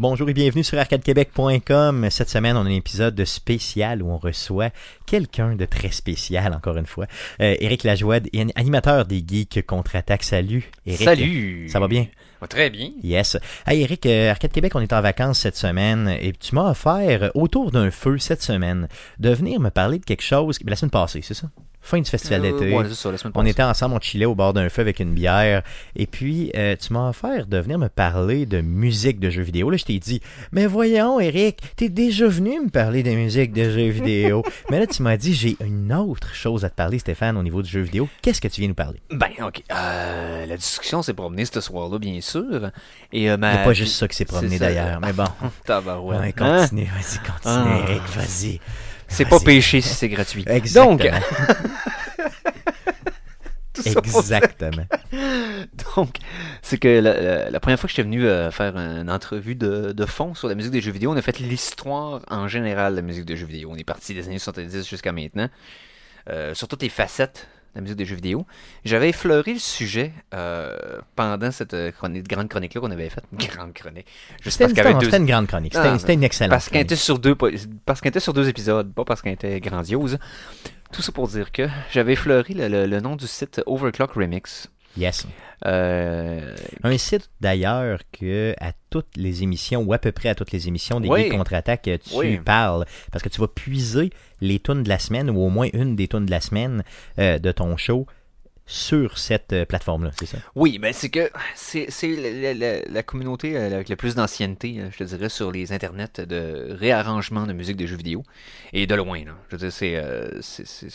Bonjour et bienvenue sur arcadequebec.com. Cette semaine, on a un épisode spécial où on reçoit quelqu'un de très spécial, encore une fois. Euh, Éric Lajoie, animateur des Geeks Contre-Attaque. Salut, Éric. Salut. Ça va bien? très bien. Yes. Hey, Eric, euh, Arcade Québec, on est en vacances cette semaine et tu m'as offert, autour d'un feu cette semaine, de venir me parler de quelque chose. La semaine passée, c'est ça? Fin du festival Euh, d'été. ouais, on était ensemble, on chillait au bord d'un feu avec une bière. Et puis, euh, tu m'as offert de venir me parler de musique de jeux vidéo. Là, je t'ai dit, mais voyons, Eric, t'es déjà venu me parler de musique de jeux vidéo. mais là, tu m'as dit, j'ai une autre chose à te parler, Stéphane, au niveau du jeu vidéo. Qu'est-ce que tu viens nous parler? Ben, ok. Euh, la discussion s'est promenée ce soir-là, bien sûr. Et, ma- a pas juste ça qui s'est promené d'ailleurs. Mais bon, Tabarouette. ouais, Hein? continue, vas-y, continue, Ah. Eric, vas-y. C'est pas Vas-y. péché si c'est gratuit. Exactement. Donc, Exactement. Donc, c'est que la, la- la première fois que j'étais venu euh, faire une entrevue de, de fond sur la musique des jeux vidéo, on a fait l'histoire en général de la musique des jeux vidéo. On est parti des années 70 jusqu'à maintenant, euh, sur toutes les facettes la musique des jeux vidéo. J'avais effleuré le sujet euh, pendant cette euh, chronique, grande chronique-là qu'on avait faite. Grande chronique. Juste C'était parce qu'il y avait deux... c'était une grande chronique. C'était Ah, c'était une excellente Parce qu'elle chronique. était sur deux parce qu'elle était sur deux épisodes, pas parce qu'elle était grandiose. Tout ça pour dire que j'avais effleuré le, le- le nom du site Overclock Remix. Yes. Euh, Un site d'ailleurs que à toutes les émissions, ou à peu près à toutes les émissions des Oui. Contre-attaque, tu Oui. parles. Parce que tu vas puiser les tunes de la semaine, ou au moins une des tunes de la semaine euh, de ton show sur cette euh, plateforme-là, c'est ça? Oui, ben c'est que c'est la, la- la- la communauté euh, avec le plus d'ancienneté, euh, je te dirais, sur les internets de réarrangement de musique de jeux vidéo. Et de loin, là. Je veux dire, c'est euh,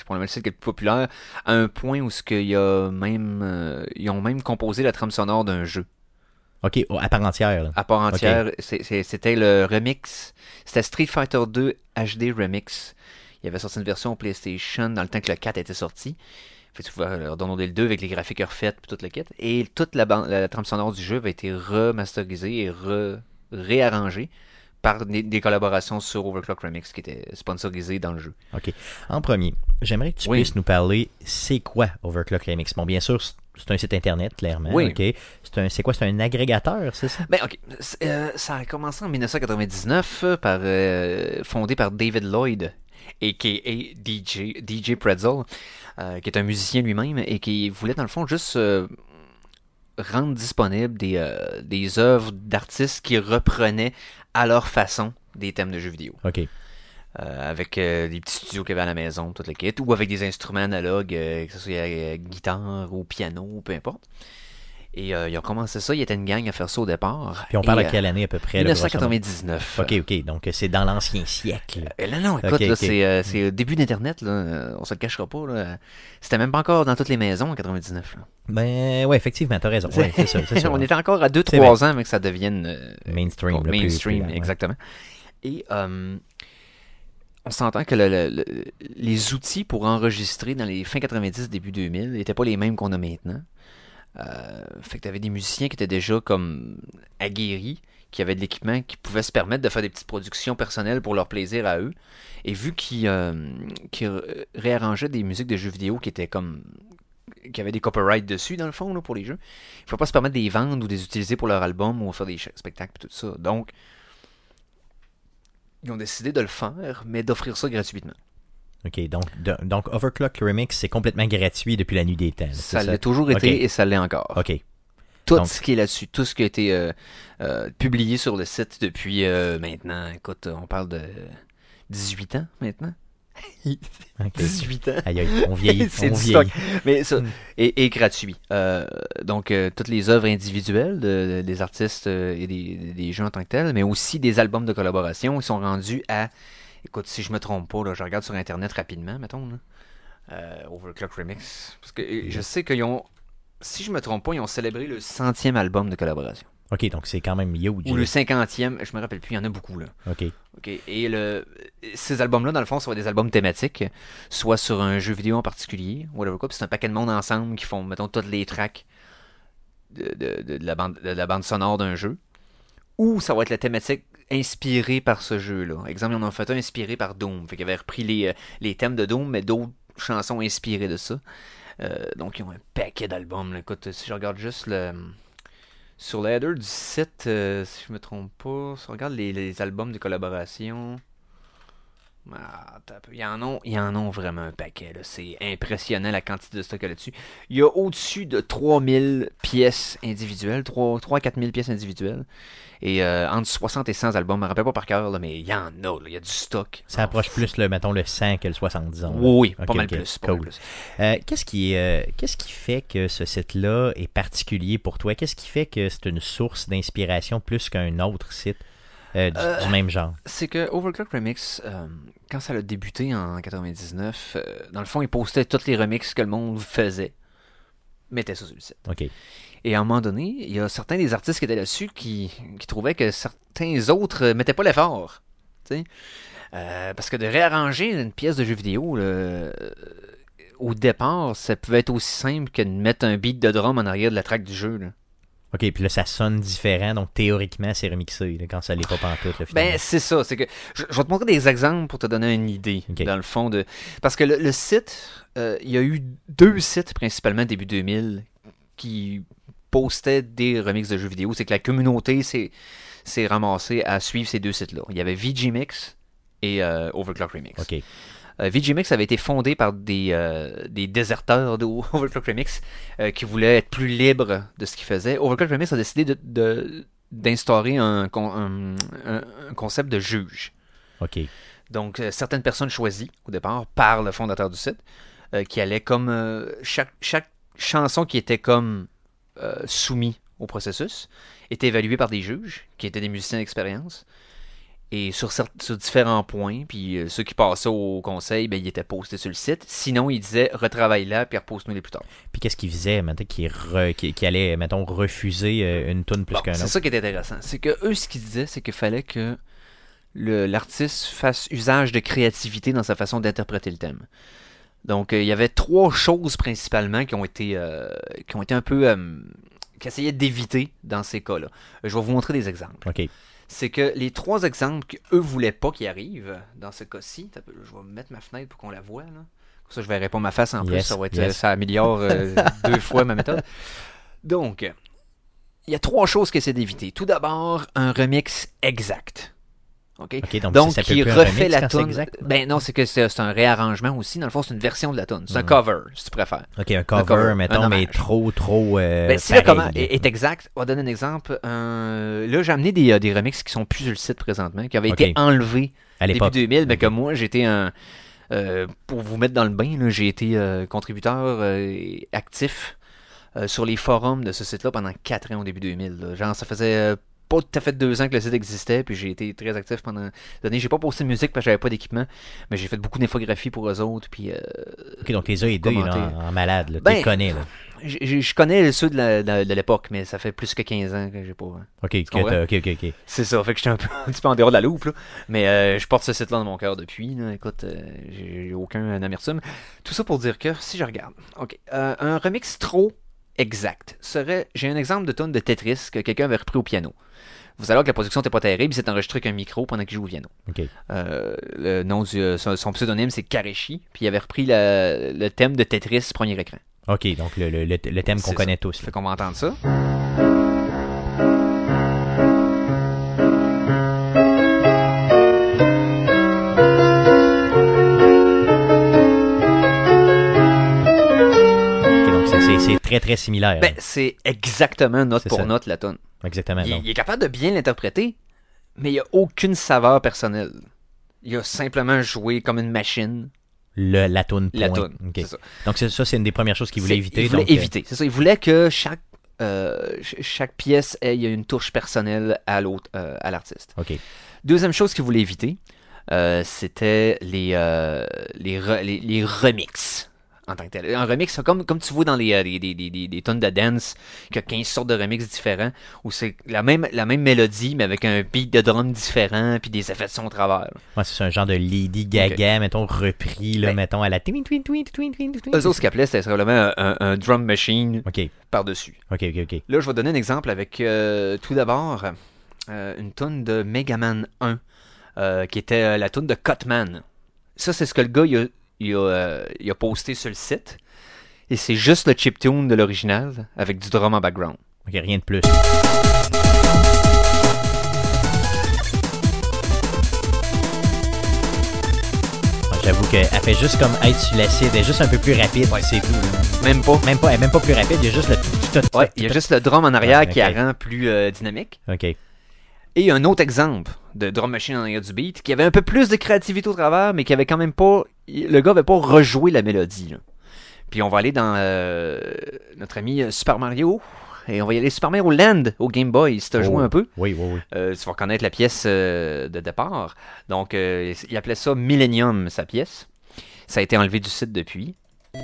probablement le site qui est le plus populaire, à un point où ce qu'il y a même euh, ils ont même composé la trame sonore d'un jeu OK, oh, à part entière. là. à part entière. C'était le remix. C'était Street Fighter 2 HD Remix. Il y avait sorti une version PlayStation dans le temps que le 4 était sorti. Fait que tu pouvais leur downloader le 2 avec les graphiques refaites et tout le kit. Et toute la, la trame sonore du jeu avait été remasterisée et re- réarrangée par des, des collaborations sur Overclock Remix qui étaient sponsorisées dans le jeu. OK. En premier, j'aimerais que tu Oui. puisses nous parler, c'est quoi Overclock Remix? Bon, bien sûr, c'est- un site internet, clairement. Oui. OK? C'est un- c'est quoi? C'est un agrégateur, c'est ça? Ben, ok. Euh, ça a commencé en 1999, euh, par, euh, fondé par David Lloyd, a.k.a. DJ, DJ Pretzel, euh, qui est un musicien lui-même et qui voulait, dans le fond, juste euh, rendre disponibles des, euh, des œuvres d'artistes qui reprenaient à leur façon des thèmes de jeux vidéo. OK. Avec des petits studios qu'il y avait à la maison, kit, ou avec des instruments analogues, que ce soit guitare ou piano, peu importe. Et euh, ils ont commencé ça, il y était une gang à faire ça au départ. Puis on parle Et, à euh, quelle année à peu près? là, grosso modo? 1999. OK, OK. Donc, c'est dans l'ancien siècle. Euh, là, non, écoute, c'est euh, c'est le début d'Internet, là, euh, on se le cachera pas. là. C'était même pas encore dans toutes les maisons en 99. là. Ben, ouais, effectivement, t'as raison. Ouais, c'est ça, c'est ça. on était encore à C'est 2-3 ans avant que ça devienne euh, Mainstream. le mainstream, plus- exactement. Et euh, on s'entend que le- le- le- les outils pour enregistrer dans les fin 90, début 2000 n'étaient pas les mêmes qu'on a maintenant. Euh, fait que tu avais des musiciens qui étaient déjà comme aguerris, qui avaient de l'équipement, qui pouvaient se permettre de faire des petites productions personnelles pour leur plaisir à eux. Et vu qu'ils euh, réarrangeaient des musiques de jeux vidéo qui étaient comme qui avaient des copyrights dessus dans le fond là, pour les jeux, il ne faut pas se permettre de les vendre ou de les utiliser pour leur album ou faire des spectacles et tout ça. Donc ils ont décidé de le faire, mais d'offrir ça gratuitement. OK, donc, de- donc Overclock Remix, c'est complètement gratuit depuis la nuit des temps. Ça l'a toujours été Ok. et ça l'est encore. OK. Tout Donc- ce qui est là-dessus, tout ce qui a été euh, euh, publié sur le site depuis euh, maintenant, écoute, on parle de 18 ans maintenant. OK. 18 ans. Aïe, aïe, on vieillit. C'est on du vieillit. stock. Mais ça, Mm. et, et gratuit. Euh, donc, euh, toutes les œuvres individuelles de- de- des artistes euh, et des, des jeux en tant que tels, mais aussi des albums de collaboration, ils sont rendus à. Écoute, si je me trompe pas, là, je regarde sur Internet rapidement, mettons. Là, euh, Overclock Remix. Parce que je sais qu'ils ont. Si je me trompe pas, ils ont célébré le centième album de collaboration. OK, donc c'est quand même huge. Ou le cinquantième, je me rappelle plus, il y en a beaucoup là. OK. OK. Et le, ces albums-là, dans le fond, soit des albums thématiques, soit sur un jeu vidéo en particulier, whatever quoi. puis c'est un paquet de monde ensemble qui font, mettons, toutes les tracks de, de- de- de la, bande, de la bande sonore d'un jeu. Ou ça va être la thématique inspirée par ce jeu-là. Exemple, ils en ont fait un inspiré par Doom. Fait qu'ils avaient repris les, euh, les thèmes de Doom, mais d'autres chansons inspirées de ça. Euh, donc, ils ont un paquet d'albums. Écoute, si je regarde juste le Sur le header du site, euh, si je me trompe pas, si on regarde les, les albums de collaboration. Ah, il, y en a, il y en a vraiment un paquet. là. C'est impressionnant la quantité de stock là-dessus. Il y a au-dessus de 3000 pièces individuelles, 3 à 4000 pièces individuelles. Et euh, entre 60 et 100 albums, je me rappelle pas par cœur, là, mais il y en a, là. il y a du stock. Ça approche plus, le, mettons, le 100 que le 70 ans. Oui, oui, pas mal plus. cool. plus. Euh, qu'est-ce qui euh, qu'est-ce qui fait que ce site-là est particulier pour toi? Qu'est-ce qui fait que c'est une source d'inspiration plus qu'un autre site? Euh, du, Euh, du même genre C'est que Overclock Remix, euh, quand ça a débuté en 99, euh, dans le fond, il postait tous les remixes que le monde faisait. Mettait ça sur le site. Ok. Et à un moment donné, il y a certains des artistes qui étaient là-dessus qui, qui trouvaient que certains autres mettaient pas l'effort. parce que de réarranger une pièce de jeu vidéo, là, au départ, ça pouvait être aussi simple que de mettre un beat de drum en arrière de la track du jeu. là. Ok, puis là, ça sonne différent, donc théoriquement, c'est remixé là, quand ça l'est pas pantoute. Là. Ben, c'est ça. C'est que je, je vais te montrer des exemples pour te donner une idée, dans le fond. de Parce que le, le site, euh, il y a eu deux sites principalement début 2000 qui postaient des remixes de jeux vidéo. C'est que la communauté s'est s'est ramassée à suivre ces deux sites-là. Il y avait VGMix et euh, Overclock Remix. ok. Euh, VGMix avait été fondé par des, euh, des déserteurs de Overclock Remix euh, qui voulaient être plus libres de ce qu'ils faisaient. Overclock Remix a décidé de- de- d'instaurer un, con- un- un- un concept de juge. Ok. Donc, euh, certaines personnes choisies au départ par le fondateur du site, euh, qui allaient comme chaque, chaque chanson qui était comme euh, soumis au processus était évaluée par des juges qui étaient des musiciens d'expérience. Et sur, sur différents points, puis euh, ceux qui passaient au conseil, ben, ils étaient postés sur le site. Sinon, ils disaient retravaille là, puis repose-nous les plus tard. Puis qu'est-ce qu'il faisait, maintenant, qui, re- qui, qui allait, mettons, refuser euh, une tune plus Bon, qu'un c'est autre? ça qui est intéressant. C'est que eux, ce qu'ils disaient, c'est qu'il fallait que l'artiste fasse usage de créativité dans sa façon d'interpréter le thème. Donc, euh, il y avait trois choses principalement qui ont été, euh, qui ont été un peu. euh, qui essayaient d'éviter dans ces cas-là. Je vais vous montrer des exemples. Ok. C'est que les trois exemples qu'eux voulaient pas qu'ils arrivent dans ce cas-ci, je vais mettre ma fenêtre pour qu'on la voit. Là. Comme ça, je verrai pas ma face en plus. Yes, Ça, va être, yes. euh, ça améliore euh, deux fois ma méthode. Donc, il y a trois choses qu'ils essaient d'éviter. Tout d'abord, un remix exact. Donc, Donc, ça il refait la tune. Ben non, c'est que c'est un réarrangement aussi. Dans le fond, c'est une version de la tune. C'est un Mhm. cover, si tu préfères. Ok, un cover, cover, un mettons, mais trop, trop. euh, Ben, si le comment est, exact, on va donner un exemple. Euh, là, j'ai amené des, euh, des remixes qui sont plus sur le site présentement, qui avaient été enlevés à début l'époque. 2000, mais que moi, j'étais un. euh, pour vous mettre dans le bain, j'ai été contributeur actif sur les forums de ce site-là pendant 4 ans au début 2000. là. Genre, ça faisait pas tout à fait deux ans que le site existait, puis j'ai été très actif pendant des années. J'ai pas posté de musique parce que j'avais pas d'équipement, mais j'ai fait beaucoup d'infographies pour eux autres, puis euh, Ok, donc les as aidés en, en malade. Là. Tu Ben, les connais. Là. je connais ceux de l'époque, mais ça fait plus que 15 ans que j'ai pas. Ok, comprends? t'as- ok, ok, ok. C'est ça, fait que j'étais un, peu, un petit peu en dehors de la loupe, là. mais euh, je porte ce site-là dans mon cœur depuis. là. Écoute, euh, j'ai j'ai aucun amertume. Tout ça pour dire que, si je regarde, ok, euh, un remix trop exact serait, j'ai un exemple de tonne de Tetris que quelqu'un avait repris au piano. Vous allez voir que la production n'était pas terrible, il s'est enregistré avec un micro pendant qu'il joue au piano. Euh, le nom du, euh, son, son pseudonyme c'est Kareshi, puis il avait repris la- le thème de Tetris premier écran. Ok, donc le, le, le- le thème qu'on connaît tous. Fait qu'on va entendre ça. Très très similaire. Ben, c'est exactement note pour ça. note la tonne. Exactement. Il, est capable de bien l'interpréter, mais il n'y a aucune saveur personnelle. Il a simplement joué comme une machine Le, la toune la toune. Ok. C'est ça. Donc ça, c'est une des premières choses qu'il voulait éviter. Il voulait donc, euh, éviter. C'est ça. Il voulait que chaque, euh, ch- chaque pièce ait une touche personnelle à l'autre, euh, à l'artiste. Deuxième chose qu'il voulait éviter, euh, c'était les, les, re- les, les remixes. En tant que tel. Un remix, c'est comme, comme tu vois dans les, euh, les, les, les, les- les tonnes de dance, qu'il y a 15 sortes de remixes différents, où c'est la même, la même mélodie, mais avec un beat de drum différent, puis des effets de son au travers. Ouais, c'est un genre de Lady Gaga, mettons, repris, là, Ben- mettons, à la twin twin twin twin twin twin. Eux autres, ce qu'ils appelaient, c'était simplement un, drum machine par-dessus. ok, ok, ok. Là, je vais donner un exemple avec euh, tout d'abord euh, une tonne de Mega Man 1, euh, qui était euh, la tonne de Cutman. Ça, c'est ce que le gars il a, il a, euh, il a posté sur le site. Et c'est juste le chiptune de l'original avec du drum en background. Ok, rien de plus. J'avoue qu'elle fait juste comme être sur l'acide, elle est juste un peu plus rapide, Ouais. c'est tout. là. Même pas. Même pas, elle est même pas plus rapide, il y a juste le tout, tout, tout, Ouais, il y a juste le drum en arrière Ouais, qui la rend plus euh, dynamique. Ok. Et un autre exemple de drum machine en arrière du beat qui avait un peu plus de créativité au travers, mais qui avait quand même pas. Le gars avait pas rejoué la mélodie. là. Puis on va aller dans euh, notre ami euh, Super Mario. Et on va y aller Super Mario Land au Game Boy, si joué Oh. un peu. Oui, oui, oui. Euh, tu vas reconnaître la pièce euh, de départ. Donc, il appelait ça Millennium, sa pièce. Ça a été enlevé du site depuis. Tu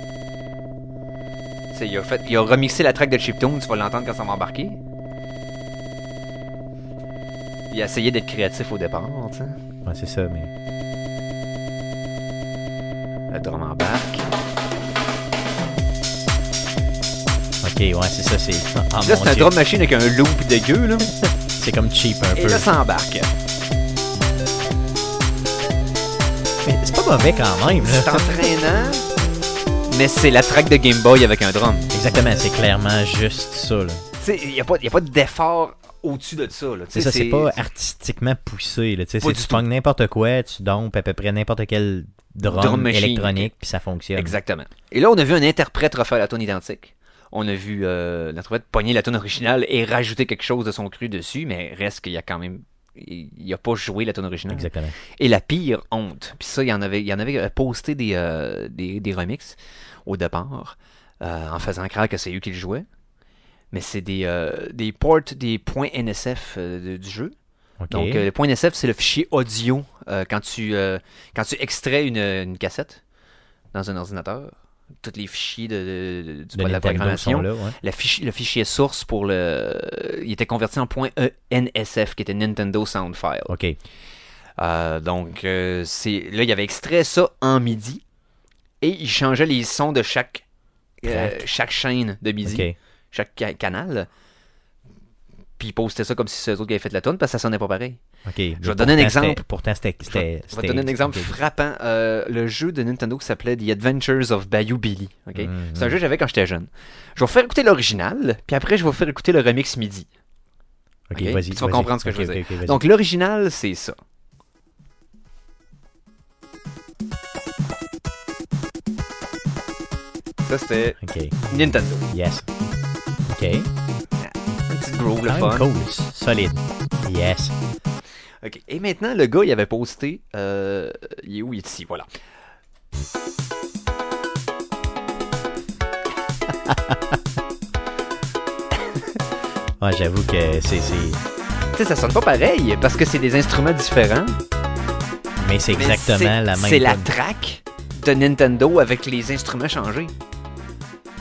il, a fait, il a remixé la track de Chiptune, tu vas l'entendre quand ça va embarquer. Il a essayé d'être créatif au départ, tu sais. Ouais, c'est ça, mais. Le drum embarque. Ok, ouais, c'est ça, c'est. Ah, là, c'est un drum machine avec un loop dégueu, là. C'est comme cheap un Et peu. là, ça embarque. Mais c'est pas mauvais quand même, C'est là. entraînant, mais c'est la track de Game Boy avec un drum. Exactement, c'est clairement juste ça, là. Tu sais, il n'y a pas, y a pas d'effort au-dessus de ça, là. C'est ça, c'est pas artistiquement poussé, là. Tu c'est- pognes n'importe quoi, tu dompes à peu près n'importe quel drum, électronique, puis ça fonctionne. Exactement. Et là, on a vu un interprète refaire la tune identique. On a vu euh, l'interprète pogner la tune originale et rajouter quelque chose de son cru dessus, mais reste qu'il y a quand même. Il il a pas joué la tune originale. Exactement. Et la pire honte, puis ça, il y en avait, il y en avait euh, posté des, euh, des, des remixes au départ, euh, en faisant croire que c'est eux qui le jouaient. Mais c'est des, euh, des ports, des points NSF euh, de- du jeu. Donc, euh, le point NSF, c'est le fichier audio euh, quand, tu, quand tu extrais une, une cassette dans un ordinateur. Tous les fichiers de, de- la programmation. là, ouais. Fichier, le fichier source pour le. Il était converti en point E NSF, qui était Nintendo Sound File. Ok. Euh, donc, euh, c'est là, il avait extrait ça en MIDI et il changeait les sons de chaque, euh, chaque chaîne de MIDI. Chaque ca- canal. Puis il postait ça comme si c'était eux autres qui avaient fait la tune parce que ça sonnait pas pareil. Ok. Je vais Mais donner un exemple. Pourtant, c'était. Je vais, te donner un exemple frappant. Euh, le jeu de Nintendo qui s'appelait The Adventures of Bayou Billy. ok? Mhm. C'est un jeu que j'avais quand j'étais jeune. Je vais vous faire écouter l'original, puis après je vais vous faire écouter le remix MIDI. Ok, vas-y. Tu vas vas-y. comprendre ce que je veux dire. Donc l'original, c'est ça. Ça, c'était. Nintendo. Yes. Un petit groove, le même fun. cool. Solide. Yes. Ok. Et maintenant, le gars, il avait posté. Euh, il est où? Il est ici, voilà. Ouais, j'avoue que c'est. c'est- Tu sais, ça sonne pas pareil parce que c'est des instruments différents. Mais c'est exactement la même. C'est la track de Nintendo avec les instruments changés.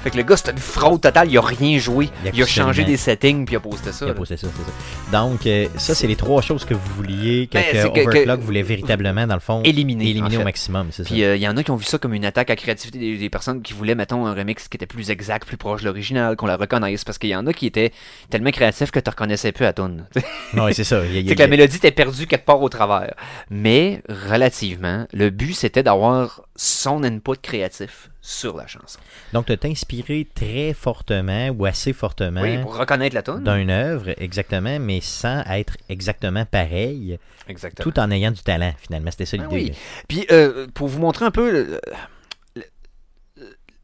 Fait que le gars, c'était une fraude totale. Il a rien joué. Il a Il a changé des settings puis il a posté ça. Il a posté ça, c'est ça. Donc, euh, ça, c'est les trois choses que vous vouliez, que, Ben, que c'est Overclock que- voulait véritablement, dans le fond, Éliminer, éliminer en au maximum, c'est ça. Puis euh, il y en a qui ont vu ça comme une attaque à la créativité des, des personnes qui voulaient, mettons, un remix qui était plus exact, plus proche de l'original, qu'on la reconnaisse. Parce qu'il y en a qui étaient tellement créatifs que tu reconnaissais plus à tune. Ouais, c'est ça. C'est que la mélodie était perdue quelque part au travers. Mais, relativement, le but c'était d'avoir son input créatif sur la chanson. Donc, tu t'es inspiré très fortement ou assez fortement Oui, pour reconnaître la tune. d'une œuvre, exactement, mais sans être exactement pareil, Exactement. tout en ayant du talent, finalement. C'était ça Ah l'idée. oui. Puis, euh, pour vous montrer un peu le,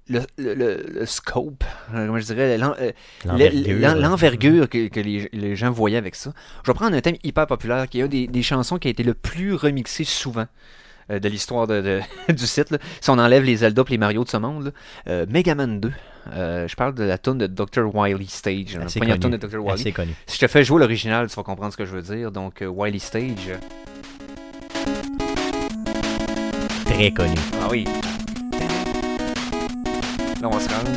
le, le- le- le scope, euh, comment je dirais, euh, L'envergure. l'en- l'envergure que, que les, les gens voyaient avec ça. Je vais prendre un thème hyper populaire qui est une des, des chansons qui a été le plus remixé souvent. Euh, de l'histoire de, de- du site. là. Si on enlève les Zelda et les Mario de ce monde, là. Euh, Mega Man 2. Euh, je parle de la tune de Dr. Wily Stage. La première tune de Dr. Wily. Connu. Si je te fais jouer l'original, tu vas comprendre ce que je veux dire. Donc, Wily Stage. Très connu. Ah oui. Là, on va se rendre.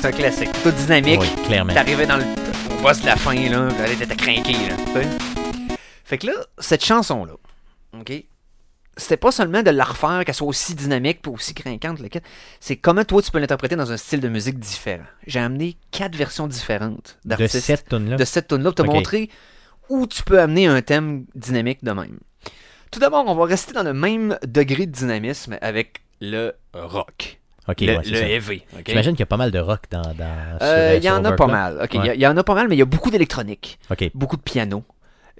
C'est un classique. Tout dynamique. Oui, clairement. T'arrivais dans le. Au boss de la fin, là. Là, t'étais craqué, là. Fait que là, cette chanson-là, OK? C'était pas seulement de la refaire, qu'elle soit aussi dynamique et aussi craquante. C'est comment toi tu peux l'interpréter dans un style de musique différent. J'ai amené quatre versions différentes De cette tune-là? de cette tune là pour te montrer où tu peux amener un thème dynamique de même. Tout d'abord, on va rester dans le même degré de dynamisme avec le rock. Ok, le, ouais, heavy. J'imagine qu'il y a pas mal de rock dans. dans Euh, Il y en a pas mal. Il y Ouais. y, en a pas mal, mais il y a beaucoup d'électronique, beaucoup de piano,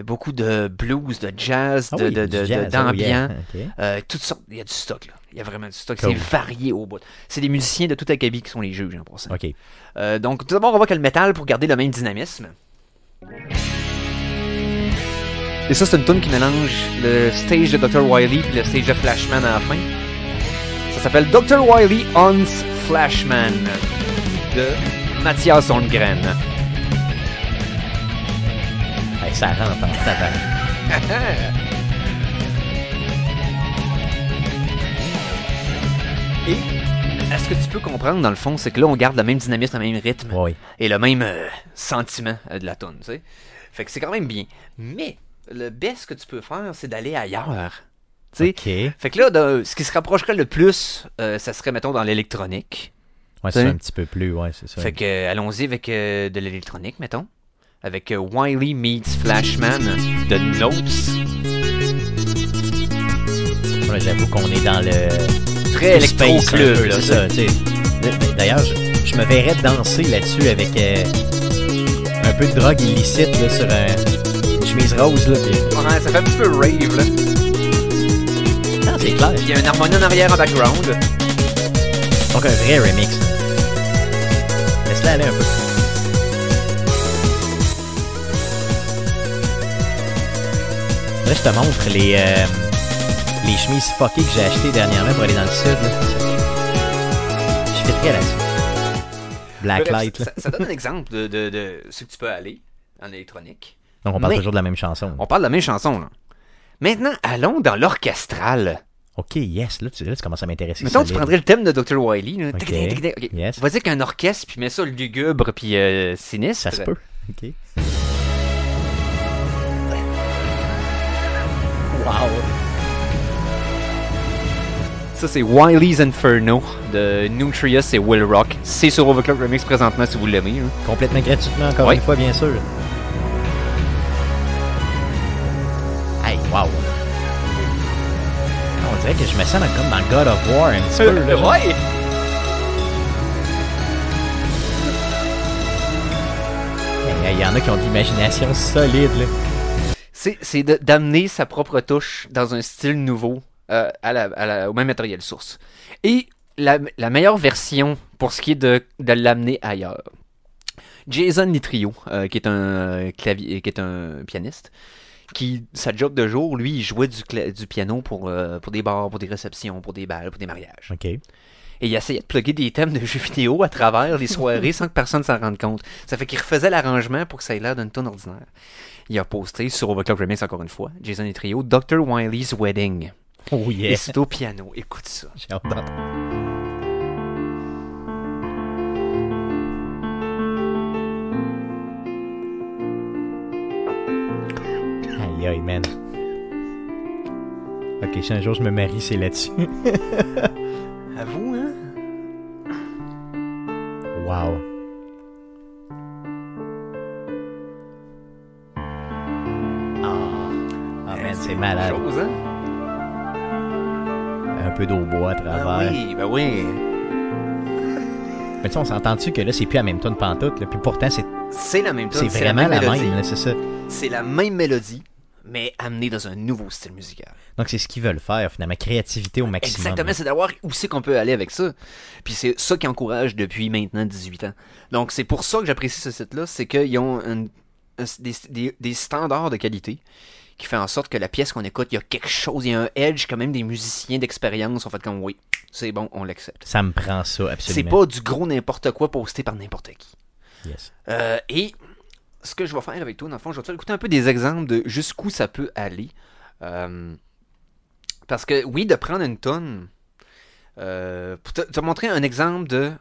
beaucoup de blues, de jazz, Ah de, oui, de- oh yeah. d'ambiance. Ok. Euh, toutes sortes. Il y a du stock, là. Il y a vraiment du stock. Cool. C'est varié au bout. C'est des musiciens de tout acabit qui sont les juges, en passant. Ok. Euh, donc, tout d'abord, on va que le métal pour garder le même dynamisme. Et ça, c'est une tune qui mélange le stage de Dr. Wily et le stage de Flashman à la fin. Ça s'appelle Dr. Wily Hans Flashman de Mathias Holmgren. Ça rentre en. Et est-ce que tu peux comprendre, dans le fond, c'est que là, on garde le même dynamisme, le même rythme. Ouais. et le même euh, sentiment euh, de la tonne, tu sais. Fait que c'est quand même bien. Mais le best que tu peux faire, c'est d'aller ailleurs. Tu sais. Fait que là, de- ce qui se rapprocherait le plus, euh, ça serait, mettons, dans l'électronique. Ouais, c'est un petit peu plus, ouais, c'est ça. Fait que euh, allons-y avec de l'électronique, mettons. Avec euh, Wiley meets Flashman de Notes. Ouais, J'avoue qu'on est dans le. Très peu, là. C'est ça, tu sais. D'ailleurs, je, je me verrais danser là-dessus avec euh, un peu de drogue illicite là, sur un- une chemise rose. Là, Ouais, ça fait un petit peu rave, là. Non, c'est clair. Il y a un harmonie en arrière en background. Donc un vrai remix. Laisse-la aller un peu. Là, je te montre les, euh, les chemises fuckées que j'ai achetées dernièrement pour aller dans le sud. là. Je fais très là-dessus. Blacklight. Ça, ça donne un exemple de, de, de ce que tu peux aller en électronique. Donc on parle Mais- toujours de la même chanson. On parle de la même chanson, là. Maintenant, allons dans l'orchestral. Ok, yes, là tu, là, tu commences à m'intéresser. Mettons, tu prendrais le thème de Dr. Wiley. Là. Ok. Tic, tic, tic, tic, ok. Yes. Vas-y qu'un orchestre, puis mets ça lugubre, puis euh, sinistre. Ça se peut. Ok. Ça, c'est Wiley's Inferno de Nutrius et Will Rock. C'est sur Overclock Remix présentement si vous l'aimez. hein. Complètement gratuitement, encore une fois, bien sûr. Hey, wow. On dirait que je me sens dans- comme dans God of War un petit peu. Là, genre. ouais! Il y en a qui ont de l'imagination solide. Là. C'est d'amener sa propre touche dans un style nouveau euh, à la- à la- au même matériel source. Et la, la meilleure version pour ce qui est de, de l'amener ailleurs. Jason Nitrio, euh, qui est un clavier, qui est un pianiste, qui sa job de jour, lui, il jouait du, piano pour, euh, pour des bars, pour des réceptions, pour des balles, pour des mariages. OK. Et il essayait de plugger des thèmes de jeux vidéo à travers les soirées sans que personne s'en rende compte. Ça fait qu'il refaisait l'arrangement pour que ça ait l'air d'une tonne ordinaire. Il a posté sur Overclock Remix encore une fois, Jason et Trio, Dr. Wiley's Wedding. Oh Et yeah. c'est au piano. Écoute ça. J'ai hâte. Aïe aïe, man. Ok, si un jour je me marie, c'est là-dessus. À vous, hein? wow. Man, c'est malade. Chose, hein? Un peu d'eau bois à travers. Ah oui, ben oui. Mais tu sais, on s'entend-tu que là, c'est plus la même tonne pantoute, là? Puis pourtant, c'est C'est la même c'est vraiment la mélodie. même, c'est ça. C'est la même mélodie, mais amenée dans un nouveau style musical. Donc, c'est ce qu'ils veulent faire, finalement. Créativité au maximum. Exactement, c'est d'avoir où c'est qu'on peut aller avec ça. Puis c'est ça qui encourage depuis maintenant 18 ans. Donc c'est pour ça que j'apprécie ce site-là, c'est qu'ils ont des standards de qualité qui fait en sorte que la pièce qu'on écoute, il y a quelque chose, il y a un edge quand même des musiciens d'expérience. En fait, comme oui, c'est bon, on l'accepte. Ça me prend ça, C'est absolument. pas du gros n'importe quoi posté par n'importe qui. Yes. Euh, et ce que je vais faire avec toi, dans le fond, je vais te faire écouter un peu des exemples de jusqu'où ça peut aller. Euh, parce que, oui, de prendre une tonne. Euh, pour te, te montrer un exemple de.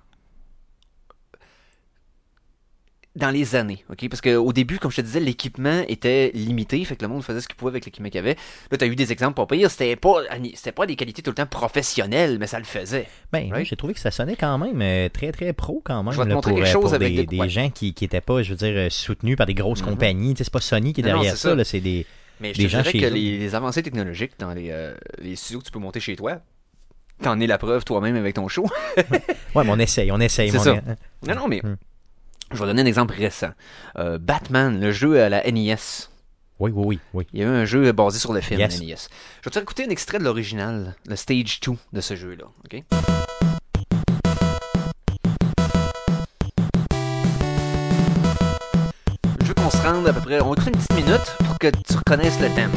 Dans les années, ok? Parce qu'au début, comme je te disais, l'équipement était limité, fait que le monde faisait ce qu'il pouvait avec l'équipement qu'il y avait. Là, tu as eu des exemples pas pires, c'était pas, c'était pas des qualités tout le temps professionnelles, mais ça le faisait. Ben, Right? j'ai trouvé que ça sonnait quand même euh, très, très pro, quand même. Je vais te là, montrer pour, quelque euh, chose pour avec des, de- des ouais. gens qui n'étaient pas, je veux dire, euh, soutenus par des grosses Mhm. compagnies. Tu sais, C'est pas Sony qui est non, derrière ça, c'est des... Mais je Des te gens dirais que les, les avancées technologiques dans les, euh, les studios que tu peux monter chez toi, t'en es la preuve toi-même avec ton show. Ouais, mais on essaye, on essaye. Mon ça. non, non, mais Hmm. Je vais donner un exemple récent. Euh, Batman, le jeu à la NES. Oui, oui, oui, oui. Il y a eu un jeu basé sur le film Yes. NES. Je vais te faire écouter un extrait de l'original, le Stage 2 de ce jeu-là. ok? Je veux qu'on se rende à peu près. On va écouter une petite minute pour que tu reconnaisses le thème.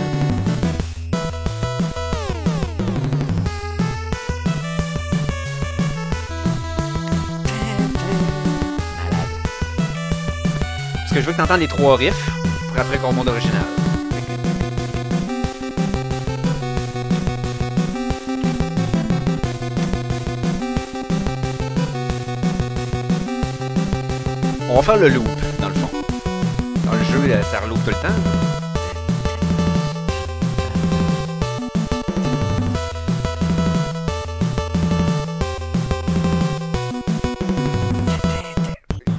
Je veux que tu entendes les trois riffs pour après qu'on monte l'original. On va faire le loop, dans le fond. Dans le jeu, là, ça reloop tout le temps.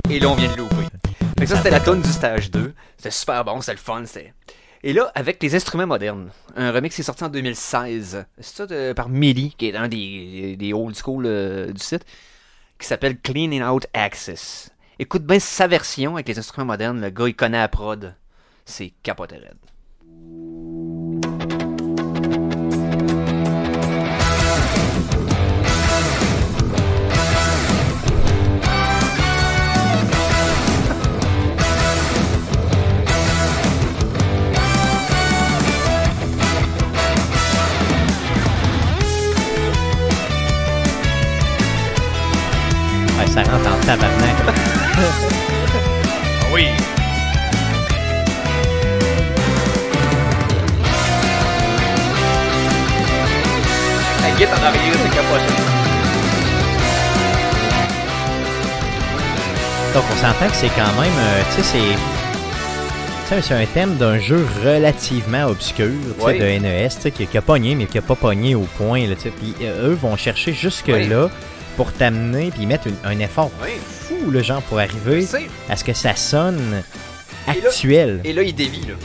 Et là, on vient de ça, c'était la tonne du stage 2. C'était super bon, c'était le fun. c'était- Et là, avec les instruments modernes, un remix qui est sorti en 2016. C'est ça de- par Millie, qui est un des, des old school euh, du site, qui s'appelle Cleaning Out Access. Écoute bien sa version avec les instruments modernes. Le gars, il connaît la prod. C'est capoté raide. Ça rentre en tabarnak. Oui! La guitare en arrière, c'est capoté. Donc, on s'entend que c'est quand même. euh, tu sais, c'est. C'est un thème d'un jeu relativement obscur tu sais, Oui. de NES, tu sais, qui, qui a pogné, mais qui a pas pogné au point. Là, puis euh, eux vont chercher jusque-là pour t'amener, puis ils mettent une- un effort Oui. fou, le genre, pour arriver à ce que ça sonne Et là- actuel. Et là, il dévie, là.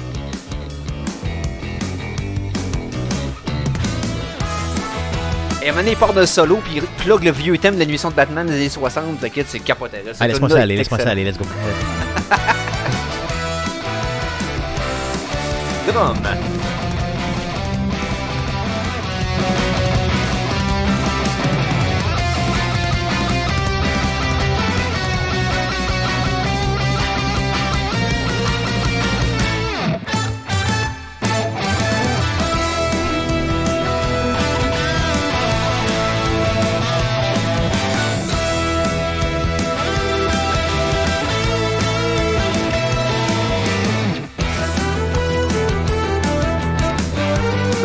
Et à un moment donné, il part d'un solo, puis il plug le vieux thème de l'animation de Batman des années 60. T'inquiète, c'est capoté. Ah, laisse-moi ça aller, laisse-moi ça aller, let's go. Drum.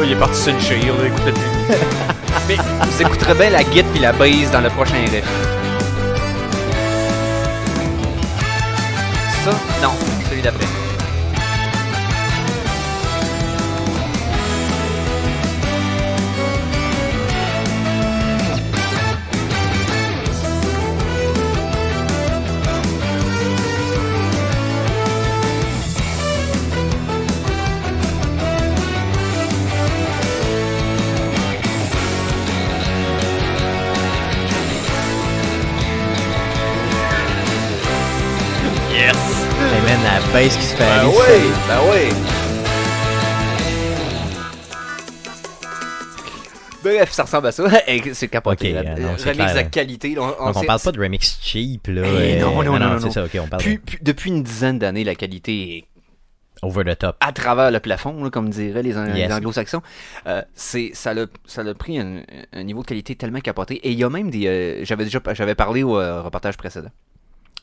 Il est parti sur une chire, là, écoutez plus. Mais vous écouterez bien la guitare puis la base dans le prochain riff. Ça, non, celui d'après. Bass qui se fait Ben oui, ben oui. Bref, ça ressemble à ça. C'est capoté. Ok, là. euh, non, Remix de qualité. là, on- on Donc on parle pas de remix cheap là. Euh, non, non, non, non, ça, ok, on parle Puis- de puis depuis une dizaine d'années, la qualité est over the top. à travers le plafond, là, comme diraient les, Ang- Yes. les anglo-saxons. Euh, c'est, ça l'a, ça l'a pris un, un niveau de qualité tellement capoté. Et il y a même des, euh, j'avais déjà, j'avais parlé au euh, reportage précédent.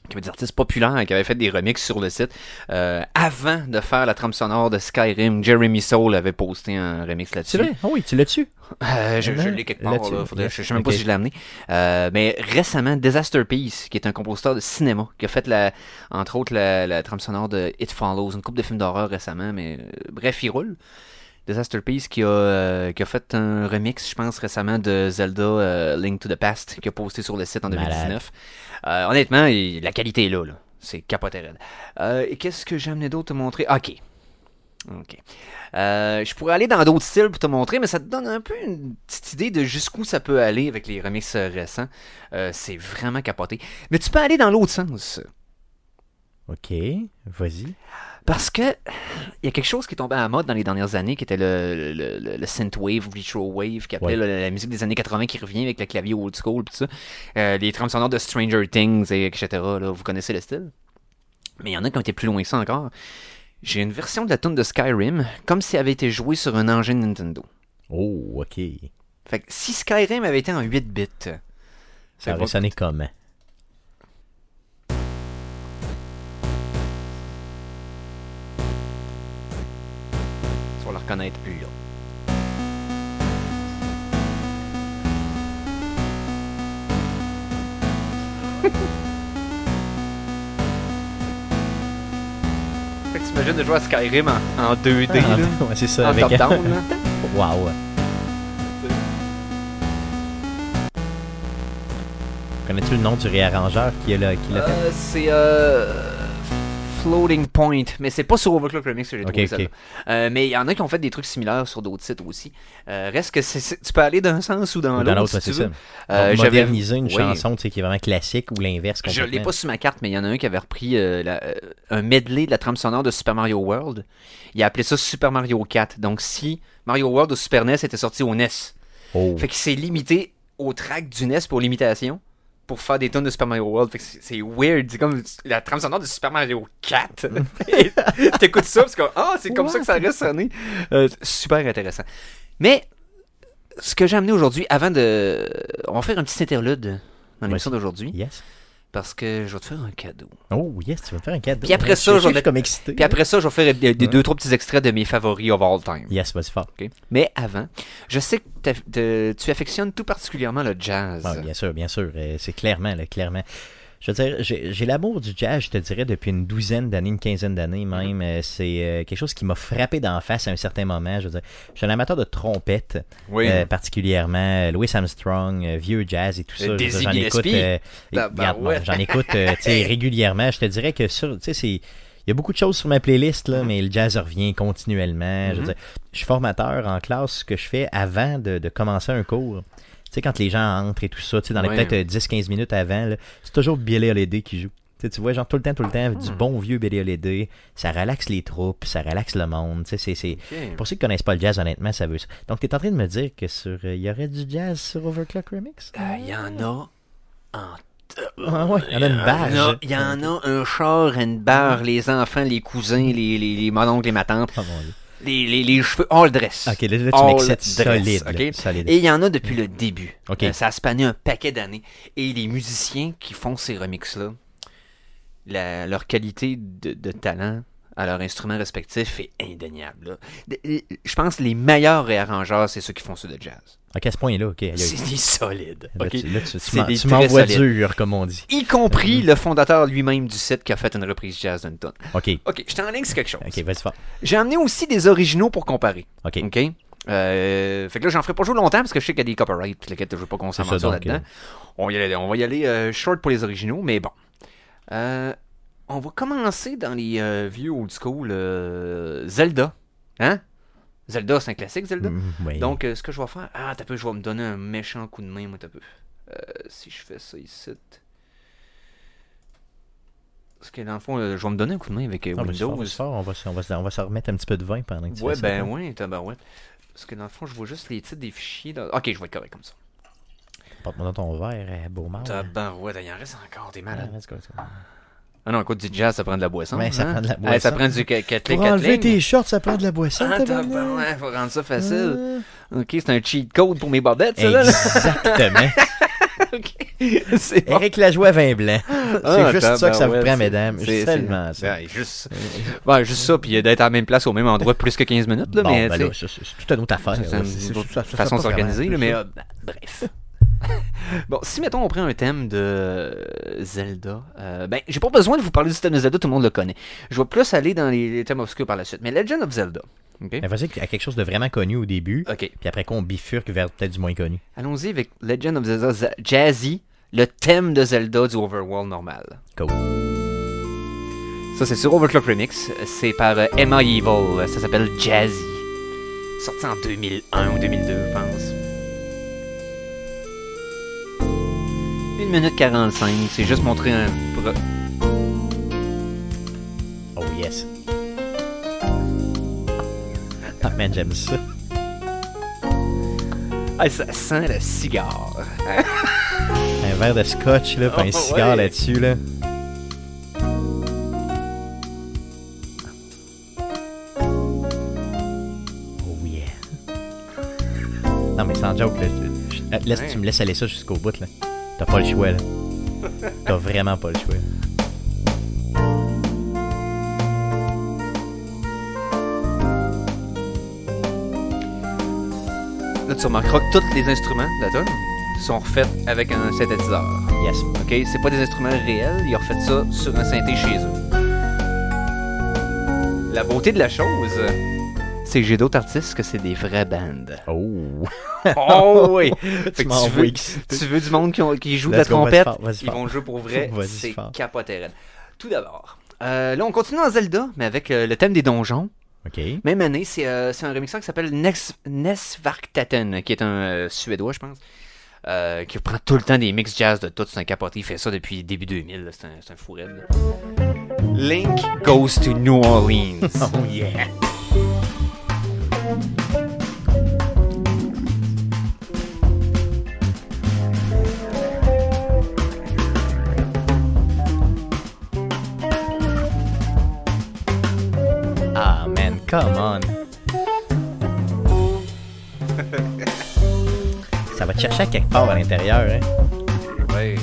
Qu'il y avait des artistes populaires qui avaient fait des remixes sur le site. Euh, avant de faire la trame sonore de Skyrim, Jeremy Soule avait posté un remix là-dessus. Tu l'as? Ah oui, tu l'as dessus. Euh, je, je Là- l'ai quelque part, là-dessus, là. Faudrait- yes. je, je sais même pas si je l'ai amené. Euh, mais récemment, Disaster Peace, qui est un compositeur de cinéma, qui a fait, la, entre autres, la, la trame sonore de It Follows, une couple de films d'horreur récemment, mais euh, bref, il roule. Disaster Peace qui a, euh, qui a fait un remix, je pense, récemment de Zelda euh, Link to the Past, qui a posté sur le site en Malade. 2019. Euh, honnêtement, la qualité est là. C'est capoté. Euh, et qu'est-ce que j'ai amené d'autre te montrer? Ok. OK. Euh, je pourrais aller dans d'autres styles pour te montrer, mais ça te donne un peu une petite idée de jusqu'où ça peut aller avec les remixes récents. C'est vraiment capoté. Mais tu peux aller dans l'autre sens. Ok, vas-y. Parce que il y a quelque chose qui est tombé à la mode dans les dernières années, qui était le, le, le, le synthwave, retro-wave, qui appelait Ouais. la, la musique des années 80 qui revient avec le clavier old school, pis ça. Euh, les trames sonores de Stranger Things, et etc. Là, vous connaissez le style? Mais il y en a qui ont été plus loin que ça encore. J'ai une version de la tune de Skyrim, comme si elle avait été jouée sur un engin Nintendo. Oh, ok. Fait que si Skyrim avait été en 8 bits, Ça aurait sonné comment? Reconnaître là. fait que t'imagines de jouer à Skyrim en, en 2D, Ah, là, ouais, c'est ça. en avec... top-down. Wow. Connais-tu le nom du réarrangeur qui a le- qui l'a fait? Euh, c'est euh, Floating Point, mais c'est pas sur Overclock Remix que j'ai trouvé ok. celle-là. Euh, mais il y en a qui ont fait des trucs similaires sur d'autres sites aussi. Euh, reste que c'est- c'est- tu peux aller d'un sens ou dans l'autre si tu c'est veux. Euh, Donc, moderniser une oui. chanson qui est vraiment classique ou l'inverse Je l'ai pas sur ma carte, mais il y en a un qui avait repris euh, la- euh, un medley de la trame sonore de Super Mario World. Il a appelé ça Super Mario 4. Donc si Mario World au Super NES était sorti au NES, Oh. fait qu'il s'est limité au track du NES pour l'imitation pour faire des tonnes de Super Mario World. Fait que c'est weird. C'est comme la trame sonore de Super Mario 4. Et T'écoutes ça parce que ah, c'est comme ça que ça reste sonné. Euh, super intéressant. Mais ce que j'ai amené aujourd'hui, avant de. On va faire un petit interlude dans l'émission d'aujourd'hui. Yes. Parce que je vais te faire un cadeau. Oh, yes, tu vas me faire un cadeau. Puis après ça, je- vais comme excité. Puis après ça, je vais faire des, des Ouais. deux, trois petits extraits de mes favoris of all time. Yes, vas-y fort. OK? Mais avant, je sais que tu affectionnes tout particulièrement le jazz. Ah, bien sûr, bien sûr. euh, c'est clairement, là, clairement. Je veux dire, j'ai l'amour du jazz, je te dirais, depuis une douzaine d'années, une quinzaine d'années même. Euh, C'est euh, quelque chose qui m'a frappé d'en face à un certain moment. Je veux dire, je suis un amateur de trompette, oui. euh, particulièrement Louis Armstrong, vieux jazz et tout ça. J'en écoute, euh, ouais. j'en écoute euh, régulièrement. Je te dirais que sur, c'est il y a beaucoup de choses sur ma playlist, là, mais le jazz revient continuellement. Je, veux Mhm. dire, je suis formateur en classe, ce que je fais avant de, de commencer un cours. Tu sais, quand les gens entrent et tout ça, tu sais, dans les Ouais. peut-être euh, 10-15 minutes avant, c'est toujours Billy Holiday qui joue. Tu vois, genre tout le temps, tout le temps, du Hmm. bon vieux Billy Holiday. Ça relaxe les troupes, ça relaxe le monde. C'est- c'est... Pour ceux qui connaissent pas le jazz, honnêtement, ça veut ça. Donc, tu es en train de me dire que sur euh, y aurait du jazz sur Overclock Remix? Euh, Il y en a en Ah ouais, il y en a une barge. Il y en a- Il y en a un char, une barre, les enfants, les cousins, les, les, les mononcles, les matantes, Oh mon Dieu. Les, les, les cheveux, all dress. Ok, là, là, tu m'excites dress, solide. là, ok? solide. Et il y en a depuis le début. Euh, ça a spanné un paquet d'années. Et les musiciens qui font ces remixes-là, leur qualité de, de talent à leur instrument respectif est indéniable. là. Je pense que les meilleurs réarrangeurs, c'est ceux qui font ceux de jazz. Ok, à ce point-là, ok. C'est des solides. Là, ok? tu, là, tu- m'envoies dur, comme on dit. Y compris le fondateur lui-même du site qui a fait une reprise jazz d'une tonne. Ok, Ok, je t'en ligne sur quelque chose. ok, vas-y fort. J'ai amené aussi des originaux pour comparer. Ok. OK? Euh, fait que là, j'en ferai pas jouer longtemps parce que je sais qu'il y a des copyrights lesquels je veux pas qu'on donc, là-dedans. On, va y aller- on va y aller euh, short pour les originaux, mais bon. Euh, on va commencer dans les euh, vieux old school euh, Zelda. Hein? Zelda, c'est un classique, Zelda. Mm, oui. Donc, euh, ce que je vais faire. Ah, t'as peu, je vais me donner un méchant coup de main, moi, t'as peu. Si je fais ça ici. Parce que dans le fond, je vais me donner un coup de main avec Ah, fort, Windows. on va, se- on, va, on va se remettre un petit peu de vin pendant que tu Ouais, fais ça, ben toi. ouais, tabarouette. Parce que dans le fond, je vois juste les titres des fichiers. Ok, je vais être correct comme ça. Porte-moi dans ton verre, beau mal. Tabarouette, il en reste encore, t'es Ah, Ah non, écoute, du jazz, ça prend de la boisson. Ouais, ça hein? prend de la Ouais, ça boisson. prend du ca- Kathleen. Pour enlever tes shorts, ça prend de la boisson, Ah, tabarnak. tabarouette, faut rendre ça facile. Ok, c'est un cheat code pour mes bobettes, ça, là. Exactement. Ok, c'est bon. Eric Lajoie vin blanc. C'est Ah, juste ça que ça vous prend, c'est- mesdames. c'est- Seulement c'est- ça. ouais, juste, ouais, juste ça, puis d'être à la même place au même endroit plus que 15 minutes, là, Bon, mais ben là, c'est c'est toute une autre affaire. c'est une C'est- c'est- façon de s'organiser, mais euh, ben, bref. bon, si mettons on prend un thème de euh, Zelda, euh, ben j'ai pas besoin de vous parler du thème de Zelda, tout le monde le connaît. Je vais plus aller dans les, les thèmes obscurs par la suite. Mais Legend of Zelda, ok, Mais vas-y, à quelque chose de vraiment connu au début, ok, puis après qu'on bifurque vers peut-être du moins connu. allons-y avec Legend of Zelda Jazzy, le thème de Zelda du Overworld normal. Cool. Ça, c'est sur Overclock Remix. C'est par euh, Emma Evil. Ça s'appelle Jazzy. Sorti en 2001 ou 2002, je pense. 1 minute 45. C'est juste montrer un. Oh yes. Ah man, j'aime ça. Ah, ça sent le cigare. Un verre de scotch, là, puis un Oh, cigare ouais. là-dessus, là. Oh yeah. Non, mais sans joke, là, je- laisse, Ouais. tu me laisses aller ça jusqu'au bout, là. T'as pas le choix, là. T'as vraiment pas le choix. Là, tu remarqueras que tous les instruments de la tonne sont refaits avec un synthétiseur. Yes. OK? C'est pas des instruments réels, ils ont refait ça sur un synthé chez eux. La beauté de la chose, c'est que j'ai d'autres artistes que c'est des vraies bandes. Oh. Oh oui! Tu tu, veux, tu veux du monde qui, ont- qui joue de la go, trompette, vas-y ils vont jouer pour vrai, c'est capoté. Tout d'abord, euh, là on continue dans Zelda, mais avec euh, le thème des donjons. OK. Même année, c'est euh, un remixeur qui s'appelle Nes Nesvarktaten, qui est un Suédois, je pense, euh, qui prend tout le temps des mix jazz de tout. C'est un capoté, il fait ça depuis début 2000, là, c'est un, un fou raide. Link goes to New Orleans. Oh yeah. Come on. Ça va te chercher quelque part à l'intérieur, hein? Ouais.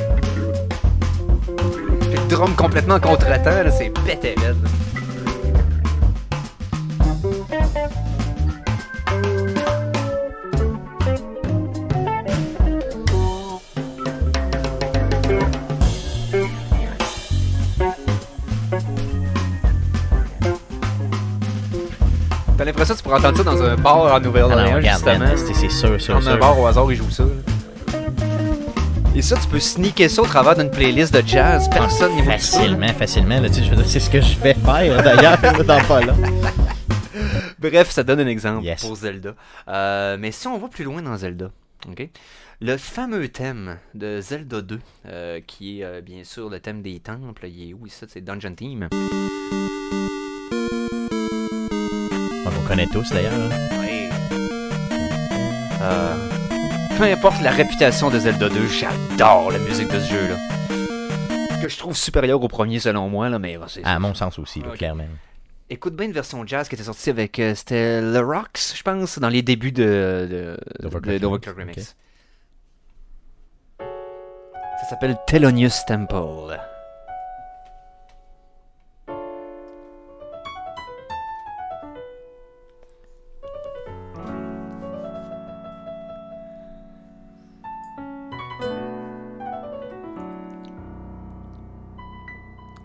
Le drum complètement contre-temps, c'est pété T'as l'impression que tu pourrais entendre ça dans un bar en Ah Nouvelle-Orléans, regarde, justement. c'est sûr, sûr, Dans un bar au hasard, ils jouent ça. Et ça, tu peux sneaker ça au travers d'une playlist de jazz. Personne n'y va Facilement, facilement. Là, tu sais, je veux dire, c'est ce que je vais faire d'ailleurs dans pas là. Bref, ça donne un exemple Yes. pour Zelda. Euh, mais si on va plus loin dans Zelda, ok, le fameux thème de Zelda 2, euh, qui est euh, bien sûr le thème des temples, il est où ici C'est Dungeon Theme. On le connaît tous d'ailleurs. Oui. Euh, peu importe la réputation de Zelda 2, j'adore la musique de ce jeu-là. Que je trouve supérieure au premier selon moi, là, mais À mon sens aussi, là, Ok. clairement. Écoute bien une version jazz qui était sortie avec. euh, c'était Le Rocks, je pense, dans les débuts de, de, Remix. Ça s'appelle Thelonious Temple.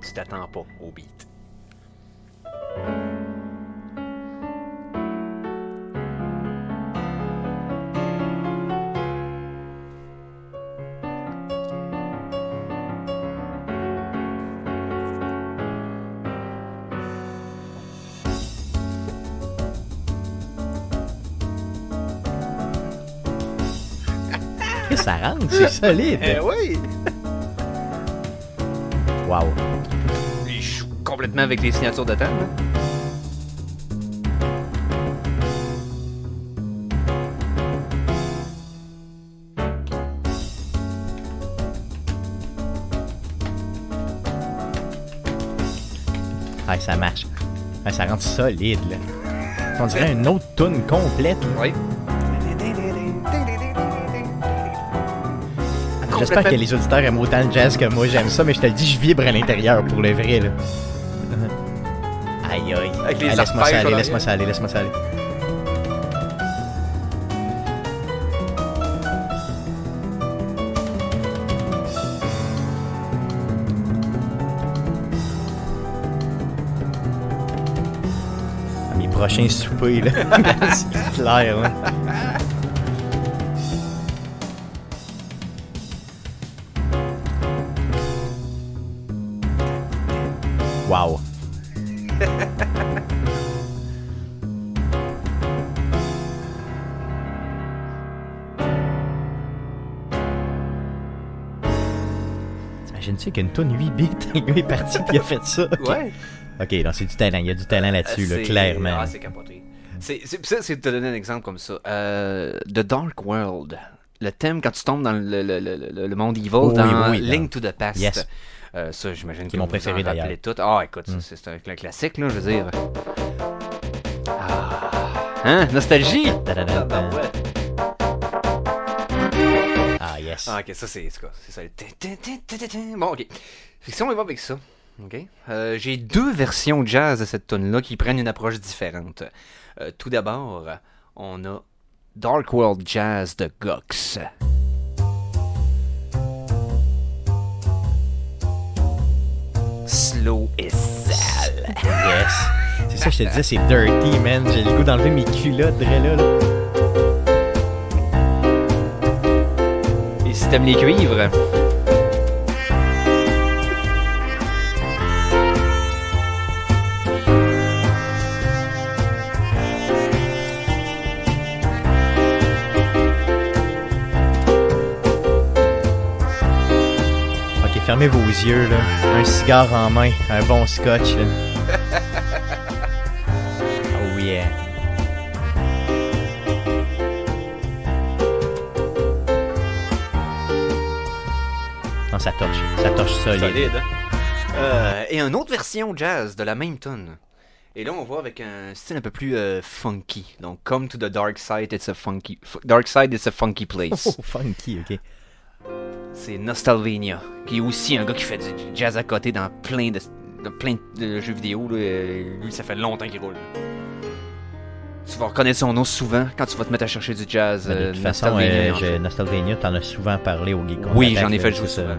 Tu t'attends pas au beat. Ça rentre, c'est solide. Eh oui! Wow. Complètement avec les signatures de temps. Ah, ça marche. Ah, ça rentre solide, là. On dirait une autre tune complète. là. Oui. J'espère que les auditeurs aiment autant le jazz que moi. J'aime ça, mais je te le dis, je vibre à l'intérieur pour le vrai, là. Avec les laisse-moi ça aller, laisse-moi ça aller, laisse-moi ça aller. À mes prochains soupers, là. C'est clair, là. T'imagines-tu qu'une tonne 8 bits, un gars est parti puis il a fait ça? Ok. Ouais. Ok, donc c'est du talent. Il y a du talent là-dessus, là, clairement. Ah, c'est capoté. C'est, c'est, ça, c'est de te donner un exemple comme ça. Euh, The Dark World. Le thème, quand tu tombes dans le, le, le, le- le monde evil, Oh, oui, dans oui, Link to the Past. Yes. Euh, ça, j'imagine que mon vous préféré, d'ailleurs. tout. Ah, écoute, ça, Mm. c'est, un, classique, là, je veux dire. Ah. Hein? Nostalgie? Ta-da-da-da. Tabarouette. Ah, yes. Ah, ok, ça c'est c'est quoi? C'est ça. Bon, ok. Que si on y va avec ça, ok? Euh, J'ai deux versions jazz de cette tune là qui prennent une approche différente. Euh, tout d'abord, on a Dark World Jazz de Gox. Slow et sale. Yes. C'est ça, je te disais, c'est dirty, man. J'ai le goût d'enlever mes culottes, là. là. Si t'aimes les cuivres, fermez vos yeux, là. Un cigare en main, un bon scotch, là. torche. Solide. Solide. hein? Euh, et une autre version jazz de la même tune. Et là, on voit avec un style un peu plus euh, funky. Donc, Come to the Dark Side, it's a funky. dark Side, it's a funky place. Oh, funky, ok. C'est Nostalvania, qui est aussi un gars qui fait du jazz à côté dans plein de, dans plein de jeux vidéo. là. Euh, Lui, ça fait longtemps qu'il roule. Tu vas reconnaître son nom souvent quand tu vas te mettre à chercher du jazz. De euh, toute façon, Nostalvania, euh, en je- fait. Nostalvania, t'en as souvent parlé au Geek Oui, j'en ai fait jouer souvent.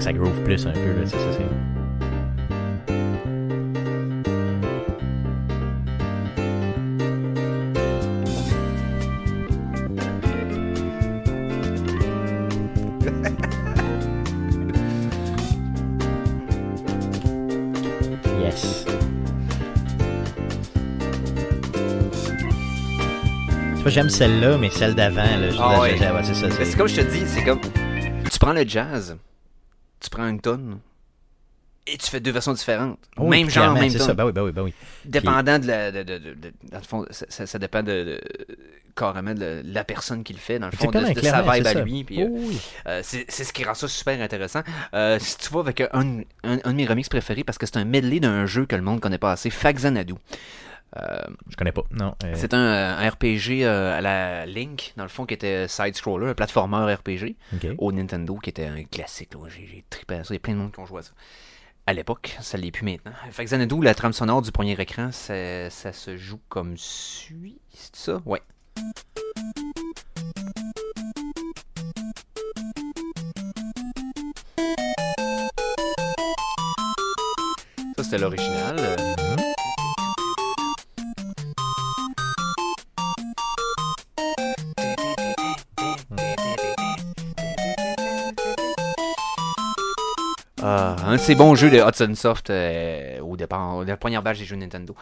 Que ça groove plus un peu, là, c'est ça, c'est... J'aime celle-là, mais celle d'avant, là, Ah ouais. c'est ça. C'est- comme je te dis, c'est comme. Tu prends le jazz, prends une tonne, et tu fais deux versions différentes. Oh, oui, même genre, même ça, ben oui, ben oui, ben oui. Dépendant de la. De, de- dans le fond, ça, ça- ça dépend de, carrément de la personne qui le fait, dans le fond, de, sa vibe à lui. Puis, euh, Oh, oui. euh, c'est c'est ce qui rend ça super intéressant. Euh, si tu vas avec un, un, un de mes remixes préférés, parce que c'est un medley d'un jeu que le monde connaît pas assez, Faxanadu. Euh, Je connais pas, non. euh, c'est un, un RPG euh, à la Link, dans le fond, qui était side-scroller, un platformer RPG au Nintendo, qui était un classique. là. J'ai j'ai trippé à ça. Il y a plein de monde qui ont joué à ça. À l'époque, ça l'est plus maintenant. Fait que Xanadu, la trame sonore du premier écran, ça, ça se joue comme suit. C'est ça? Ouais. Ça, c'était l'original. Ah, un de ces bons jeux de Hudson Soft euh, au départ, la première batch des jeux Nintendo.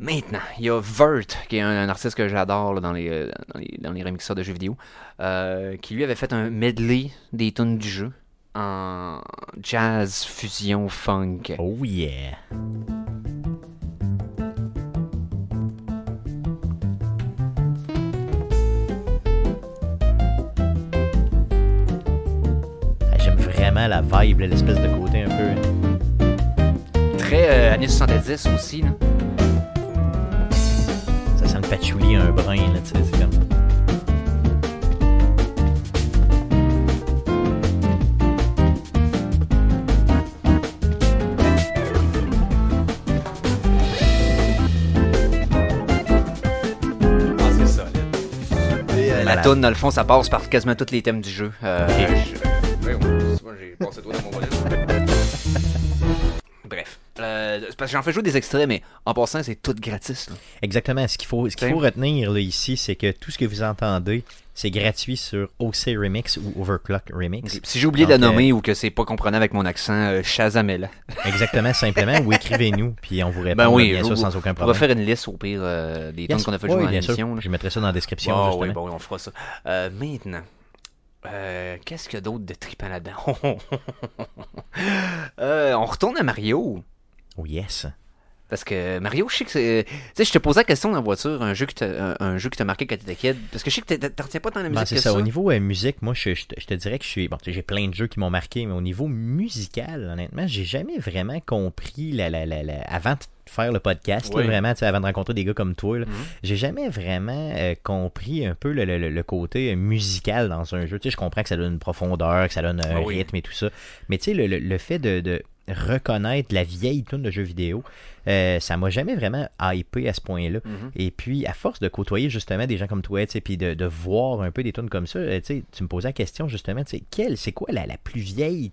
Maintenant, il y a Vert, qui est un, artiste que j'adore là, dans, les, euh, dans, les, dans les remixeurs de jeux vidéo, euh, qui lui avait fait un medley des tunes du jeu en jazz, fusion, funk. Oh yeah. Vraiment la vibe, l'espèce de côté un peu. Très euh, années 70 aussi. Là. Ça sent le patchouli un brin, là, tu sais, c'est comme. Ah, la tune, dans le fond, ça passe par quasiment tous les thèmes du jeu. Euh, je- c'est moi, j'ai passé toi dans mon volet. Bref. Euh, c'est parce que j'en fais jouer des extraits, mais en passant, c'est tout gratis. là. Exactement. Ce qu'il faut, ce qu'il faut retenir là, ici, c'est que tout ce que vous entendez, c'est gratuit sur OC Remix ou Overclock Remix. Si j'ai oublié de la euh, nommer ou que c'est pas comprenable avec mon accent, euh, Shazamela. Exactement, simplement. Ou écrivez-nous, puis on vous répond Ben oui, bien sûr sans aucun On va problème. faire une liste au pire euh, des Yes. tonnes qu'on a fait Oui, jouer dans l'émission. Je mettrai ça dans la description. Ah justement. oui, bon, on fera ça. Euh, maintenant, euh, qu'est-ce qu'il y a d'autre de trippant? Euh, on retourne à Mario. Oh yes. Parce que Mario, je sais que c'est. Tu sais, je te posais la question dans la voiture, un jeu qui t'a, un, jeu qui t'a marqué quand t'étais kid. Parce que je sais que t'en retiens pas tant la musique Ben, c'est que ça. ça. Au niveau euh, musique, moi, je, je te, je te dirais que je suis. Bon, j'ai plein de jeux qui m'ont marqué, mais au niveau musical, honnêtement, j'ai jamais vraiment compris la, la, la, la- avant de faire le podcast, là, Oui. vraiment, tu sais, avant de rencontrer des gars comme toi, là, Mhm. j'ai jamais vraiment euh, compris un peu le, le- le- côté euh, musical dans un jeu. Tu sais, je comprends que ça donne une profondeur, que ça donne un Ah oui. rythme et tout ça. Mais tu sais, le, le- le fait de, de reconnaître la vieille tune de jeux vidéo, euh, ça m'a jamais vraiment hypé à ce point-là. Mhm. Et puis, à force de côtoyer justement des gens comme toi, puis de, de voir un peu des tunes comme ça, euh, tu me posais la question justement, quelle, c'est quoi la, la plus vieille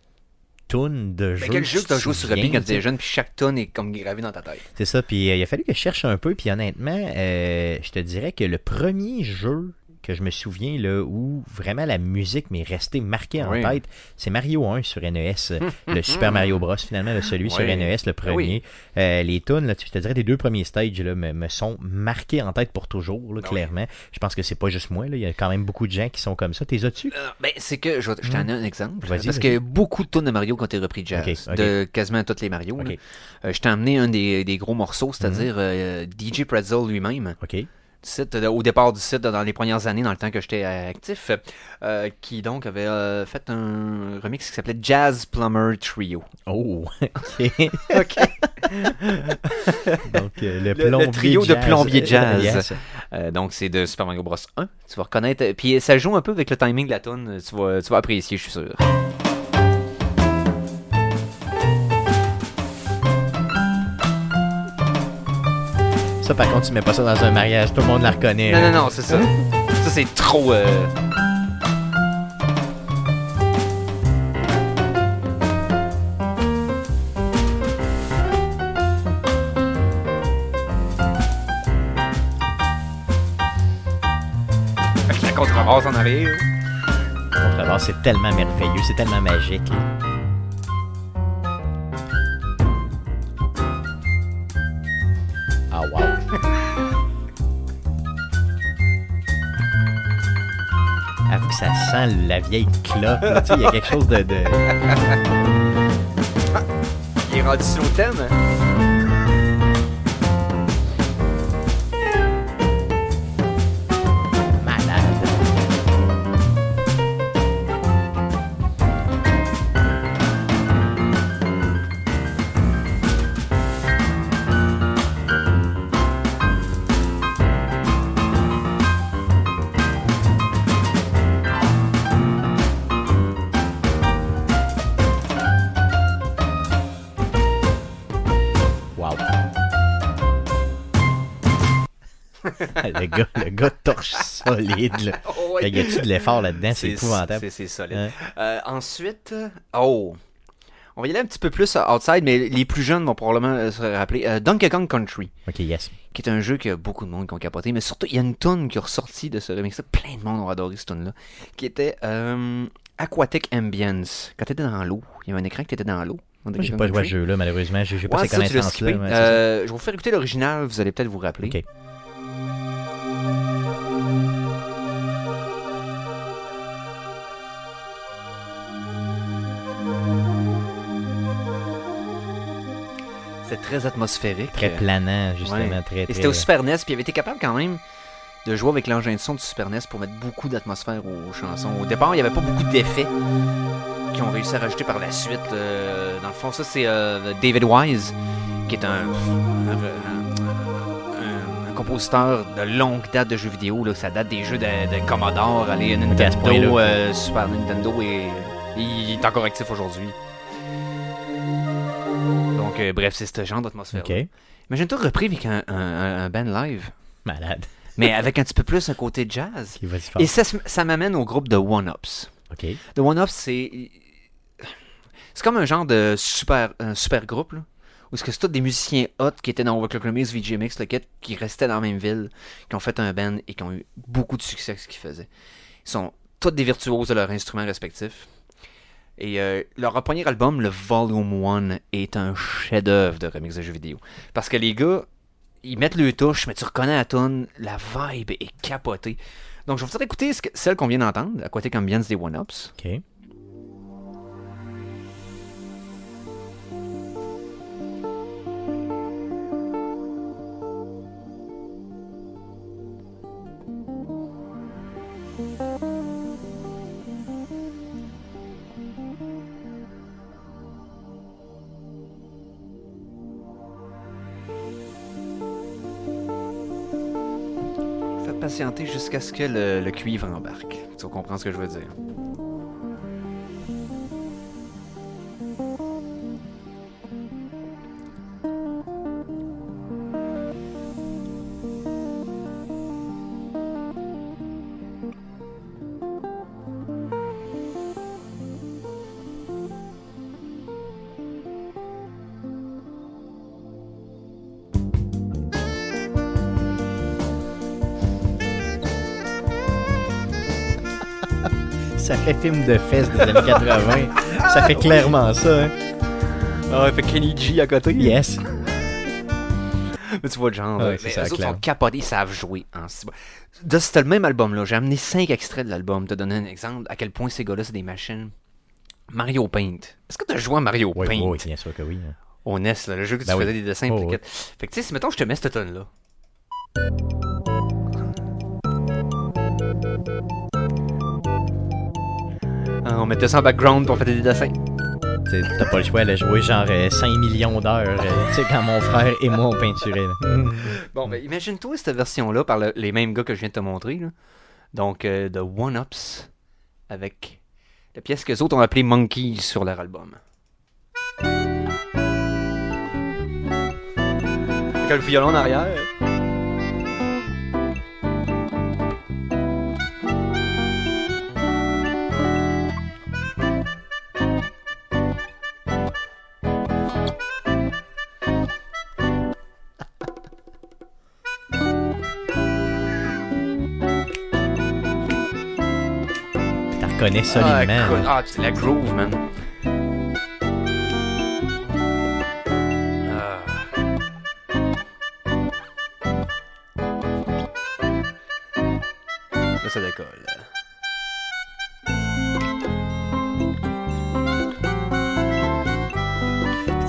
tune de jeu Mais quel jeu que tu joué te sur Epic quand tu sais? t'étais jeune, puis chaque tonne est comme gravée dans ta tête? C'est ça, puis euh, il a fallu que je cherche un peu, puis honnêtement, euh, je te dirais que le premier jeu que je me souviens là où vraiment la musique m'est restée marquée en Oui. tête, c'est Mario 1 sur NES, euh, le Super Mario Bros finalement, le celui sur. NES, le Ah oui. premier. Euh, les tunes, là, je te dirais, des deux premiers stages là, me, me sont marqués en tête pour toujours, là, Ah clairement. Je pense que c'est pas juste moi, il y a quand même beaucoup de gens qui sont comme ça. T'es as-tu? Euh, ben, c'est que, je, t'en ai un exemple. Parce a beaucoup de tonnes de Mario ont été repris jazz. De quasiment toutes les Mario. Euh, je t'ai emmené un des, des gros morceaux, c'est-à-dire euh, DJ Pretzel lui-même. ok. Du site, euh, au départ du site, dans les premières années, dans le temps que j'étais euh, actif, euh, qui donc avait euh, fait un remix qui s'appelait Jazz Plumber Trio. Oh, ok. OK. Donc, euh, le, le plombier trio de plombier jazz. Yes. Donc, c'est de Super Mario Bros. 1. Tu vas reconnaître. Puis ça joue un peu avec le timing de la tune. Tu vas, tu vas apprécier, je suis sûr. Ça, par contre, tu mets pas ça dans un mariage, tout le monde la reconnaît. Non, là. non, non, c'est ça. Ça, c'est trop. euh, Avec la contrebasse en arrière. Contrebasse, c'est tellement merveilleux, c'est tellement magique. là. Ça sent la vieille clope. Il y a quelque chose de. Il est rendu sur le thème. malade. Le, gars, le gars torche solide. Là. Oh, ouais. Y a-tu de l'effort là-dedans? C'est épouvantable. C'est solide. Hein? Euh, ensuite, oh, on va y aller un petit peu plus outside, mais les plus jeunes vont probablement euh, se rappeler. Euh, Donkey Kong Country, Ok, yes. qui est un jeu que beaucoup de monde qui ont capoté, mais surtout, il y a une tune qui est ressortie de ce remix-là. Plein de monde ont adoré cette tune-là, qui était euh, Aquatic Ambience. Quand tu étais dans l'eau, il y avait un écran qui était dans l'eau. j'ai pas joué à ce jeu-là, malheureusement. J'ai j'ai pas Ouais, ces connaissances-là. ouais. Euh, je vais vous faire écouter l'original, vous allez peut-être vous rappeler. Ok. Très atmosphérique. Très Euh, planant, justement. Ouais. Très, Et très... c'était au Super NES, puis il avait été capable quand même de jouer avec l'engin de son du Super NES pour mettre beaucoup d'atmosphère aux chansons. Au départ, il n'y avait pas beaucoup d'effets qui ont réussi à rajouter par la suite. Euh, dans le fond, ça, c'est euh, David Wise, qui est un, un- un- un compositeur de longue date de jeux vidéo. Là. Ça date des jeux de, de Commodore, allez. Nintendo, euh, Super Nintendo, et il est encore actif aujourd'hui. Donc, euh, bref, c'est ce genre d'atmosphère. Ok. Imagine-toi repris avec un, un, band live, Malade. mais avec un petit peu plus un côté jazz. Qui va y faire. Et ça, ça m'amène au groupe de One Ups. Ok. The One Ups, c'est. C'est comme un genre de super, un super groupe, là, Où est-ce que c'est tous des musiciens hot qui étaient dans Overclock Remix, VGMX, le kit, qui restaient dans la même ville, qui ont fait un band et qui ont eu beaucoup de succès avec ce qu'ils faisaient. Ils sont tous des virtuoses de leurs instruments respectifs. Et euh, leur premier album, le Volume 1, est un chef-d'œuvre de remix de jeux vidéo. Parce que les gars, ils mettent le touche, mais tu reconnais la tune, la vibe est capotée. Donc je vais vous faire écouter celle qu'on vient d'entendre, Aquatic Ambience des. OK. Faites jusqu'à ce que le, cuivre embarque. Tu vas comprendre ce que je veux dire? Film de fesses des années 80. ça fait clairement ça. Hein? Ah ouais, fait Kenny G à côté. Yes. Mais tu vois genre. Ouais, c'est Mais ça, eux autres clair. sont capotés, ils savent jouer. si- De c'était le même album là. J'ai amené 5 extraits de l'album. Te donner un exemple à quel point ces gars-là c'est des machines. Mario Paint. Est-ce que tu as joué à Mario Oui, Paint? oui, bien sûr que oui. hein. au NES, là, le jeu que tu Ben oui. faisais des dessins Oh, oui. Fait que tu sais, si mettons je te mets cette tonne on mettait ça en background pour faire des dessins. T'as pas le choix de jouer genre euh, 5 millions d'heures. euh, tu sais, quand mon frère et moi on peinturait. là. Bon, ben imagine-toi cette version-là par le- les mêmes gars que je viens de te montrer. là. Donc, euh, de One Ups avec la pièce que les autres ont appelée Monkeys sur leur album. Avec le violon en arrière. T'en reconnais Ah, solidement. là. ah, c'est la groove, man. Ah. Là, ça décolle.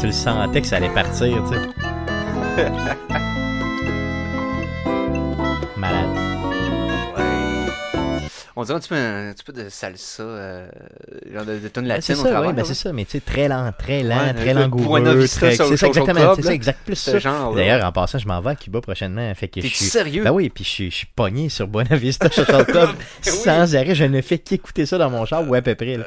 Tu le sentais que ça allait partir, tu sais. On dirait un petit peu, un petit peu de salsa, euh, genre de, de tonne Ouais, latine c'est au ça, travers. ouais, ben c'est ça, mais tu sais, très lent, très lent, Ouais, très langoureux. Très- C'est ça, exactement, c'est ça, exact, plus Ce ça. genre. D'ailleurs, en passant, je m'en vais à Cuba prochainement, fait que je suis... sérieux? Ben oui, puis je suis, je suis pogné sur Buena Vista Social Club sans arrêt. Je ne fais qu'écouter ça dans mon char, ou à peu près. Euh.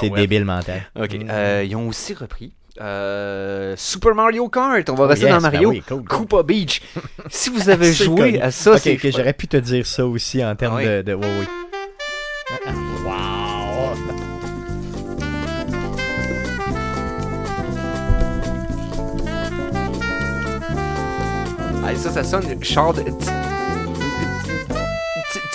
C'est débile mental. Ok, Mm. euh, ils ont aussi repris euh, Super Mario Kart. On va Oh, rester yes, dans Mario. ben oui, cool, cool. Koopa Beach. si vous avez joué connu. à ça, c'est j'aurais pu te dire ça aussi en termes Ah oui. de, oui. Ça, ça sonne char de. Petit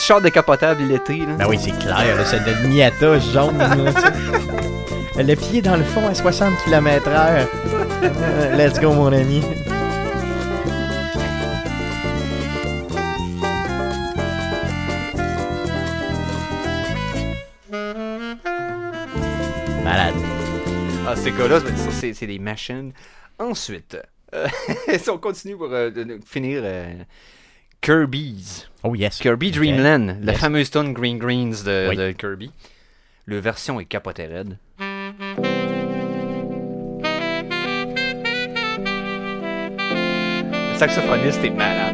char décapotable l'été. Là. Ben oui, c'est clair, là, c'est de Miata jaune. là, le pied dans le fond à 60 km/h. Euh, Let's go, mon ami. Malade. Ah, ces gars-là, ça, c'est c'est des machines. Ensuite, si on continue pour euh, finir euh, Kirby's. Oh yes. Kirby. Dreamland, la Yes. fameuse tune Green Greens de, Oui. de Kirby. Le version est capotée raide. Le saxophoniste est malade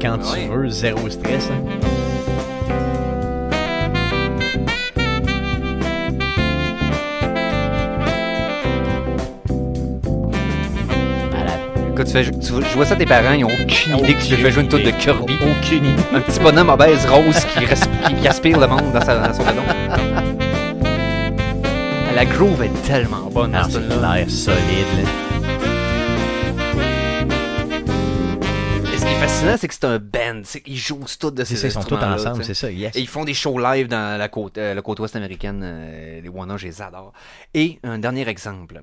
quand tu veux, zéro stress. hein. Écoute, tu, fais, tu, je vois ça tes parents, ils ont aucune idée que tu fais jouer une toute de. Kirby. Aucune idée. Un petit bonhomme obèse rose qui, qui- aspire le monde dans, sa, dans son ballon. La groove est tellement bonne Ah, ce c'est l'air solide. là. Fascinant, c'est que c'est un band. c'est- Ils jouent tous de ces ça, ils sont tous ensemble, c'est ça, yes. Et ils font des shows live dans la côte, euh, la côte ouest américaine. euh, les Warner, je les adore. Et un dernier exemple.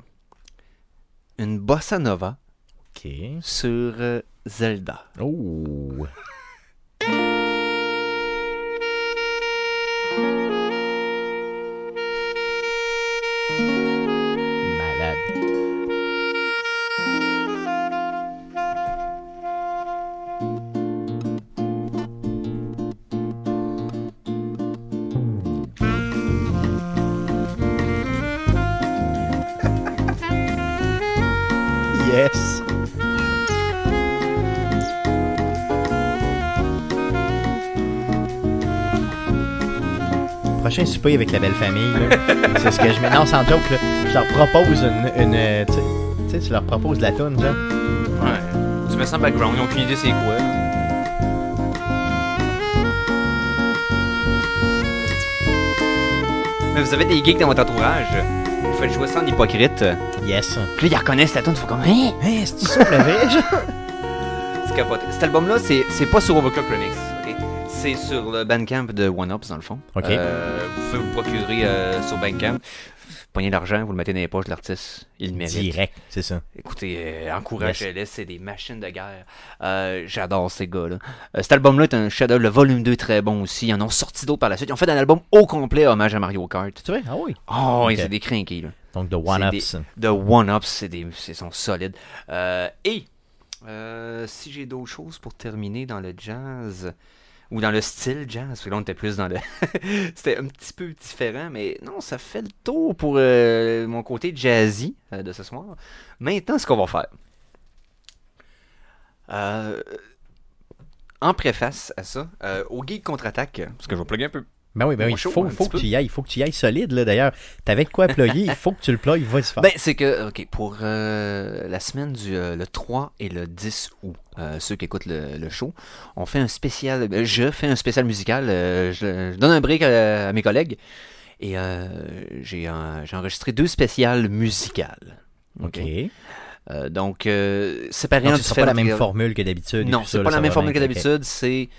Une bossa nova sur euh, Zelda. Oh. Prochain souper avec la belle famille, c'est ce que je mets. Non, sans joke, là, je leur propose une. une euh, tu sais- tu leur proposes de la toune, genre. Ouais. Tu mets ça en background, ils n'ont aucune idée c'est quoi. Mais vous avez des geeks dans votre entourage. Vous faites jouer ça en hypocrite. Yes. Puis là, ils reconnaissent la tune, ils font comme Hein? Hey, c'est ça le vrai? C'est capoté. Cet album-là, c'est, c'est pas sur Overclock Remix. C'est sur le Bandcamp de One Ups, dans le fond. Ok. Euh, vous pouvez vous procurer euh, sur Bandcamp. Pognez l'argent, vous le mettez dans les poches de l'artiste. Il le mérite. Direct, c'est ça. Écoutez, euh, encouragez-les, c'est des machines de guerre. J'adore ces gars-là. Cet album-là est un chef-d'œuvre. Le volume 2 est très bon aussi. Ils en ont sorti d'autres par la suite. Ils ont fait un album au complet hommage à Mario Kart. Tu vois? Ah oui. Oh, Ok. c'est des crinqués, là. Donc, de one-ups. De One-Ups, c'est sont solides. Et si j'ai d'autres choses pour terminer dans le jazz ou dans le style jazz, là on était plus dans le, c'était un petit peu différent, mais non, ça fait le tour pour euh, mon côté jazzy euh, de ce soir. Maintenant, ce qu'on va faire. Euh, en préface à ça, au Geek contre-attaque, parce que je vais plugger un peu Ben oui, ben oui. show, Faut, que tu y ailles. Il faut que tu y ailles solide, là, d'ailleurs. T'avais de quoi plugger, il faut que tu le plugues, vas-y fort. Ben, c'est que, OK, pour euh, la semaine du euh, le 3 et le 10 août, euh, ceux qui écoutent le, le show, on fait un spécial, je fais un spécial musical, je, je donne un break à, à mes collègues, et j'ai enregistré deux spéciales musicales. OK? Donc, Donc, en ce sera pas la même formule que d'habitude. non, c'est pas la même formule que d'habitude. C'est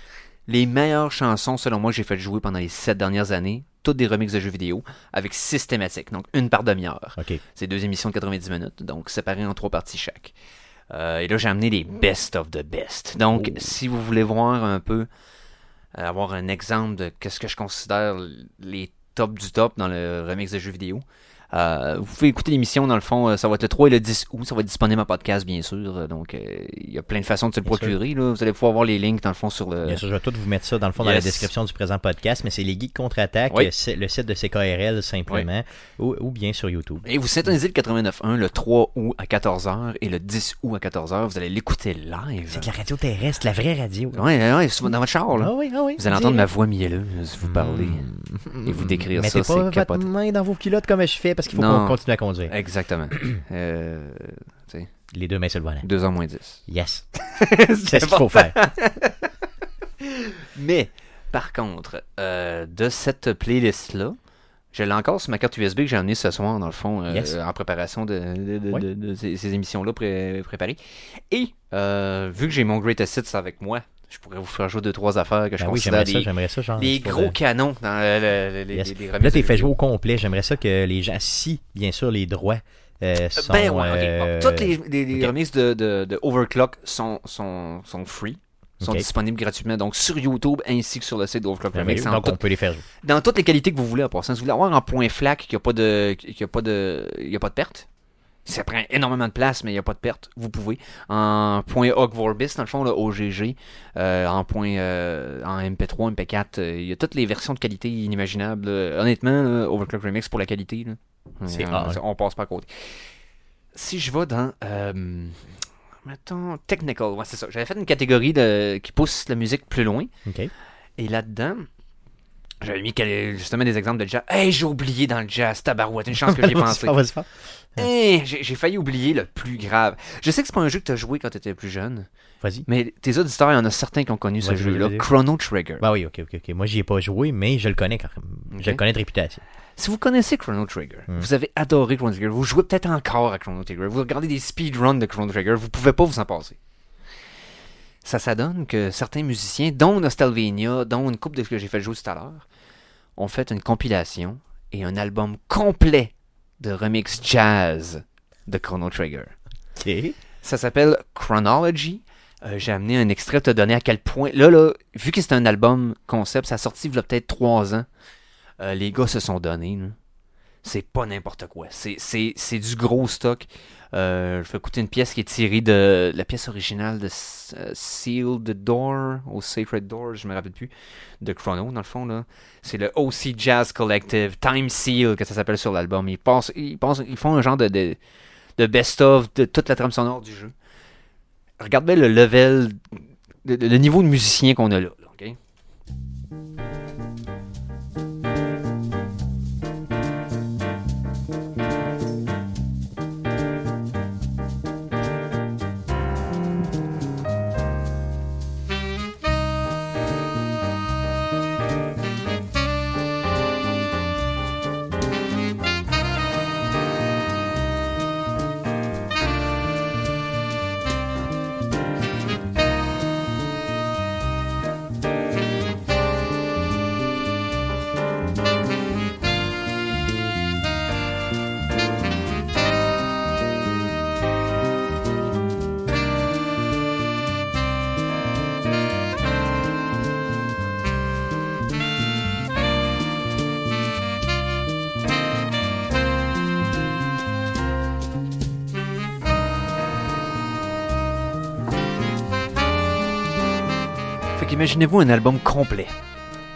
les meilleures chansons, selon moi, que j'ai fait jouer pendant les sept dernières années. Toutes des remixes de jeux vidéo avec six thématiques. Donc, une par demi-heure. C'est deux émissions de 90 minutes, donc séparées en trois parties chaque. Euh, et là, j'ai amené les best of the best. Donc, Oh. si vous voulez voir un peu, euh, avoir un exemple de qu'est-ce que je considère les top du top dans le remix de jeux vidéo, euh, vous pouvez écouter l'émission, dans le fond, euh, ça va être le 3 et le 10 août, ça va être disponible en podcast, bien sûr. Euh, Donc, euh, il y a plein de façons de se le Bien procurer. Là. Vous allez pouvoir voir les links, dans le fond, sur le... Bien sûr, je vais tout vous mettre ça dans le fond dans la description du présent podcast, mais c'est les geeks contre-attaque, Oui. le site de CKRL simplement, ou, ou bien sur YouTube. Et vous syntonisez le 89.1 le 3 août à 14h et le 10 août à 14h. Vous allez l'écouter live. C'est de la radio terrestre, la vraie radio. Ouais, ouais, dans votre char, là. Ah oui, ah oui. Vous allez entendre ma voix mielleuse vous parler. Mm. et vous décrire Mettez ça, c'est pas votre capoté. main dans vos culottes comme je fais parce qu'il faut qu'on continue à conduire. Exactement. euh, Les deux mains sur le volant. 2h moins 10. Yes. C'est ce qu'il faut faire. Mais, par contre, euh, de cette playlist-là, je l'ai encore sur ma carte USB que j'ai amenée ce soir, dans le fond, euh, Yes. en préparation de, de- de- Oui. de- de ces, ces émissions-là pré- préparées. Et, euh, vu que j'ai mon Greatest Hits avec moi, je pourrais vous faire jouer deux, trois affaires que je Ben oui, considère j'aimerais ça, des, ça. Genre, des gros euh, canons dans le- le- Yes. les, les Là, t'es fait jouer au complet. J'aimerais ça que les gens, si, bien sûr, les droits euh, sont... Ben ouais, ok. euh, Bon, toutes les, les- les ok. remixes de, de- de Overclock sont, sont, sont free, sont disponibles gratuitement, donc sur YouTube ainsi que sur le site d'Overclock Remix. merveilleux. en Donc, on peut les faire jouer. dans toutes les qualités que vous voulez en passant. Si vous voulez avoir un point FLAC qui n'a pas de qui a pas de il y a pas de perte. Ça prend énormément de place, mais il n'y a pas de perte. Vous pouvez. En point Hog Vorbis, dans le fond, là, OGG, euh, en point euh, en MP3, MP4, euh, il y a toutes les versions de qualité inimaginables. Honnêtement, là, Overclock Remix pour la qualité, là, A1. on passe pas à côté. Si je vais dans mettons, technical, ouais, c'est ça. J'avais fait une catégorie de, qui pousse la musique plus loin. Et là-dedans, j'avais mis justement des exemples de jazz. Hey, j'ai oublié dans le jazz, tabarouette, une chance que j'y ai pensé. Hey, j'ai failli oublier le plus grave. Je sais que c'est pas un jeu que tu as joué quand tu étais plus jeune, Vas-y. mais tes auditeurs, il y en a certains qui ont connu ce jeu-là. Chrono Trigger. Bah oui, ok, ok, ok. Moi, j'y ai pas joué, mais je le connais quand même. Je le connais de réputation. Si vous connaissez Chrono Trigger, Hmm. vous avez adoré Chrono Trigger, vous jouez peut-être encore à Chrono Trigger, vous regardez des speedruns de Chrono Trigger, vous pouvez pas vous en passer. Ça s'adonne que certains musiciens, dont Nostalvania, dont une coupe de ce que j'ai fait jouer tout à l'heure, ont fait une compilation et un album complet de remix jazz de Chrono Trigger. Ça s'appelle Chronology. Euh, J'ai amené un extrait pour te donner à quel point. Là, là, vu que c'est un album concept, ça a sorti il y a peut-être trois ans. euh, les gars se sont donnés. C'est pas n'importe quoi. C'est du gros stock. Euh, je vais écouter une pièce qui est tirée de la pièce originale de euh, Seal the Door, ou Sacred Door, je me rappelle plus, de Chrono, dans le fond. là. C'est le OC Jazz Collective, Time Seal, que ça s'appelle sur l'album. Ils, font un genre de, de, best-of de toute la trame sonore du jeu. Regarde bien le level, le, le niveau de musicien qu'on a là. Qu'imaginez-vous un album complet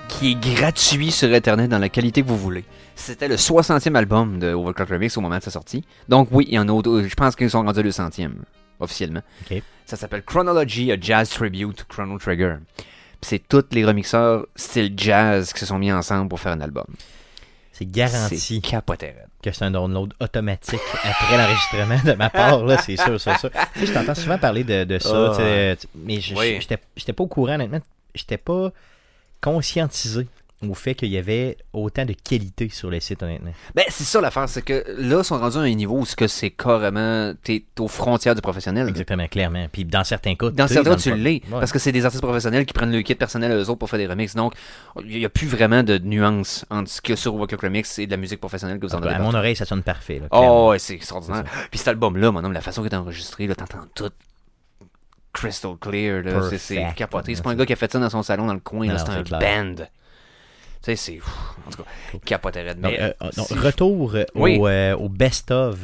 qui est gratuit sur Internet dans la qualité que vous voulez. C'était le 60e album de Overclock Remix au moment de sa sortie. Donc oui, il y en a autre- je pense qu'ils sont rendus le centième, officiellement. Ok. Ça s'appelle Chronology, a Jazz Tribute to Chrono Trigger. C'est tous les remixeurs style jazz qui se sont mis ensemble pour faire un album. C'est garanti que c'est un download automatique après l'enregistrement de ma part, là, c'est sûr, c'est sûr. Tu sais, je t'entends souvent parler de, de ça, Ah. tu sais, tu- mais je- Oui. j'étais pas au courant, honnêtement. J'étais pas conscientisé au fait qu'il y avait autant de qualité sur les sites, honnêtement. Ben, c'est ça l'affaire, c'est que là, ils sont rendus à un niveau où ce que c'est carrément. T'es aux frontières du professionnel. Exactement, clairement. Puis dans certains cas, Dans certains, le tu l'es. Ouais. Parce que c'est des artistes professionnels qui prennent le kit personnel à eux autres pour faire des remixes. Donc, il n'y a plus vraiment de nuance entre ce qu'il y a sur Overclock Remix et de la musique professionnelle que vous en avez. à mon oreille, ça sonne parfait. là. Oh, ouais, c'est extraordinaire. Puis cet album-là, mon homme, la façon qu'il est enregistré, là, t'entends tout crystal clear. C'est- capoté. C'est pas un gars qui a fait ça dans son salon dans le coin. C'est un band. Tu sais, c'est. En tout cas, capoté. raide. Donc, Mais, euh, donc, si- retour Oui. au, euh, au best-of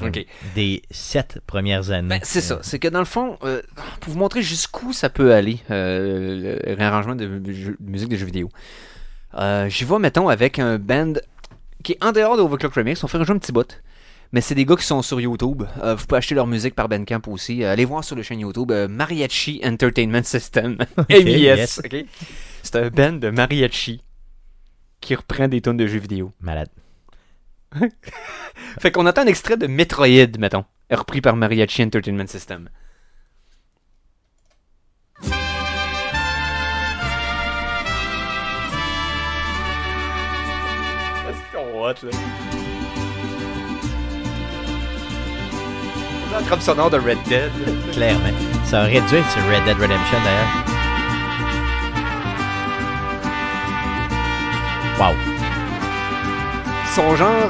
des sept premières années. Ben, c'est ça. C'est que dans le fond, euh, pour vous montrer jusqu'où ça peut aller, euh, le réarrangement de, de jeux- de musique de jeux vidéo, euh, j'y vais, mettons, avec un band qui est en dehors de Overclock Remix. On fait un jeu un petit bout. Mais c'est des gars qui sont sur YouTube. Euh, vous pouvez acheter leur musique par Bandcamp aussi. Euh, allez voir sur le chaîne YouTube euh, Mariachi Entertainment System. MIS. yes. C'est un band de mariachi qui reprend des tonnes de jeux vidéo. Malade. Fait qu'on entend un extrait de Metroid, mettons, repris par Mariachi Entertainment System. C'est la trame sonore de Red Dead. Clairement. Ça aurait dû être sur Red Dead Redemption d'ailleurs. Wow. Son genre,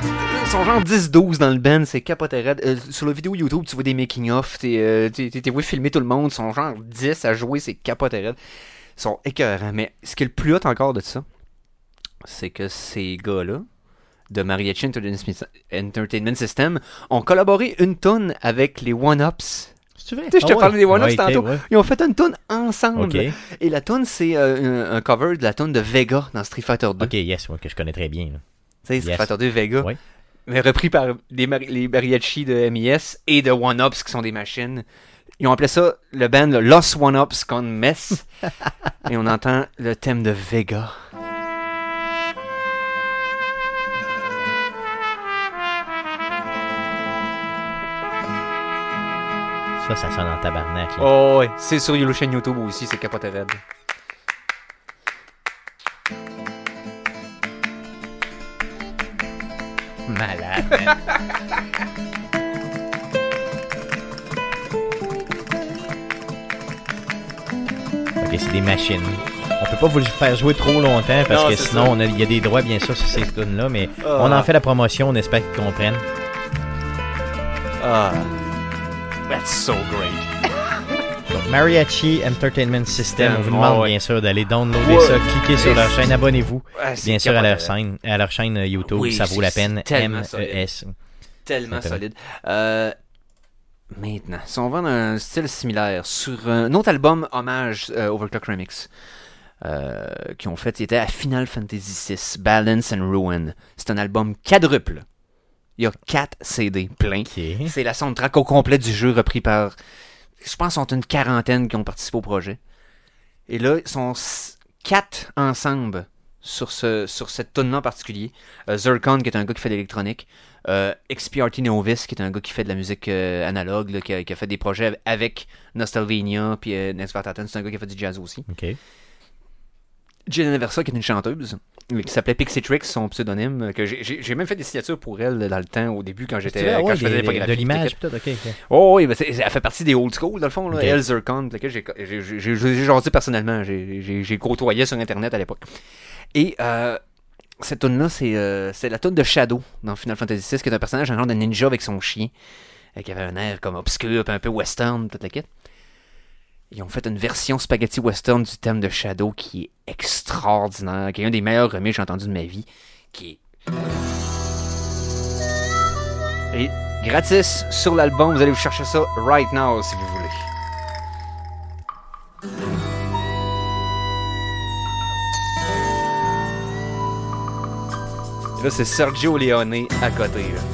son genre 10-12 dans le band, c'est capoté raide. Euh, sur la vidéo YouTube, tu vois des making-of, t'es euh, t'es- t'es- t'es vu filmer tout le monde. Son genre 10 à jouer, c'est capoté raide. Ils sont écœurants. Mais ce qui est le plus hot encore de ça, c'est que ces gars-là, de Mariachi Entertainment System, ont collaboré une tonne avec les One-Ups. C'est vrai? Tu sais, je te Ah parlais des One-Ups Ouais, tantôt. ouais. Ils ont fait une tonne ensemble. Et la tonne, c'est euh, un, cover de la tonne de Vega dans Street Fighter 2. ok, yes, que je connais très bien. Tu sais, Street Yes. Fighter 2 Vega. Mais repris par les, mari- les mariachis de MIS et de One-Ups qui sont des machines. Ils ont appelé ça le band le Lost One Ups Con Mess. et on entend le thème de Vega. Ça, ça sonne en tabarnak. là. Oh ouais, c'est sur la chaîne YouTube aussi, c'est capoté raide. Malade, man. ok, c'est des machines. On peut pas vous le faire jouer trop longtemps parce Non, que sinon, il y a des droits bien sûr sur ces tunes là mais Ah. on en fait la promotion, on espère qu'ils comprennent. Ah. That's so great. Donc, Mariachi Entertainment System, on vous demande bien sûr d'aller downloader ça, cliquez sur leur chaîne, abonnez-vous bien sûr à leur chaîne, à leur chaîne euh, YouTube, Oui, ça vaut la c'est peine. tellement solide. MES. Tellement solide. Euh, maintenant, si on va dans un style similaire, sur un autre album hommage euh, Overclock Remix, euh, qui ont fait, c'était à Final Fantasy VI, Balance and Ruin. C'est un album quadruple. Il y a 4 CD plein. Ok. C'est la soundtrack au complet du jeu repris par. Je pense sont une quarantaine qui ont participé au projet. Et là, ils sont s- quatre ensemble sur, ce, sur cette tune en particulier. Euh, Zircon, qui est un gars qui fait de l'électronique. Euh, XPRT Novice, qui est un gars qui fait de la musique euh, analogue, là, qui, a, qui a fait des projets avec Nostalvania, puis euh, Next Vartaten, c'est un gars qui a fait du jazz aussi. Jenna Versa, qui est une chanteuse, euh, qui s'appelait Pixie Tricks, son pseudonyme, euh, que j'ai- même fait des signatures pour elle dans le temps, au début, quand j'étais Ah quand ouais, je faisais l'infographie, de l'image, peut-être, ok. ok. Oh oui, ben elle fait partie des old school, dans le fond, là. Ok. Elle, Zircon, que j'ai jasé personnellement. J'ai- côtoyé sur Internet à l'époque. Et euh, cette tune là c'est euh, la tune de Shadow dans Final Fantasy VI, qui est un personnage, un genre de ninja avec son chien, euh, qui avait un air comme obscur, un peu western, toute la quête. Ils ont fait une version spaghetti western du thème de Shadow qui est extraordinaire, qui est un des meilleurs remix que j'ai entendu de ma vie, qui est et gratis sur l'album, vous allez vous chercher ça right now si vous voulez. Là, c'est Sergio Leone à côté. là.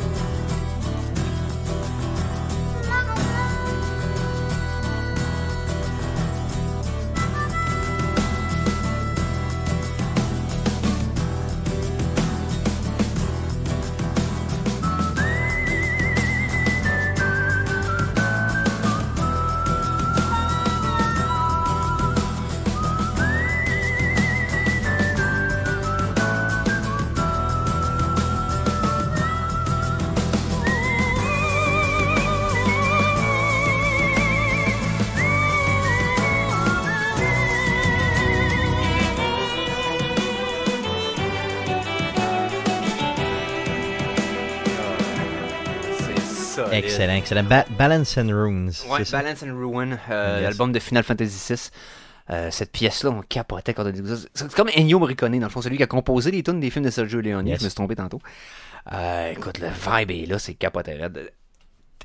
Excellent. Ba- Balance and Runes. Ouais, c'est? Balance and Ruin, euh, Yes. l'album de Final Fantasy VI. Euh, cette pièce-là, on capotait quand on a dit ça. C'est comme Ennio Morricone, dans le fond, celui qui a composé les tunes des films de Sergio Leone. Yes. Je me suis trompé tantôt. Euh, écoute, le vibe est là, c'est capoté.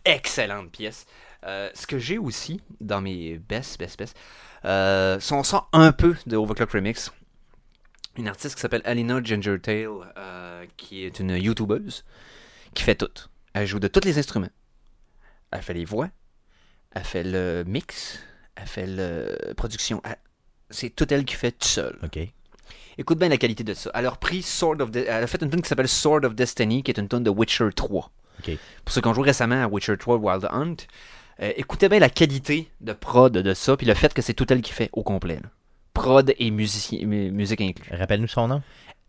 Excellente pièce. Euh, ce que j'ai aussi dans mes best, best, best, euh, si on sort un peu de Overclock Remix, une artiste qui s'appelle Alina Gingertail, euh, qui est une YouTubeuse, qui fait tout. Elle joue de tous les instruments. Elle fait les voix, elle fait le mix, elle fait la production. Elle- C'est tout elle qui fait tout seul. Ok. Écoute bien la qualité de ça. Elle a repris Sword of De- Elle a fait une tune qui s'appelle Sword of Destiny, qui est une tune de Witcher 3. Ok. Pour ceux qui ont joué récemment à Witcher 3 Wild Hunt, euh, écoutez bien la qualité de prod de ça, puis le fait que c'est tout elle qui fait au complet. là. Prod et musici- mu- musique inclus. Rappelle-nous son nom.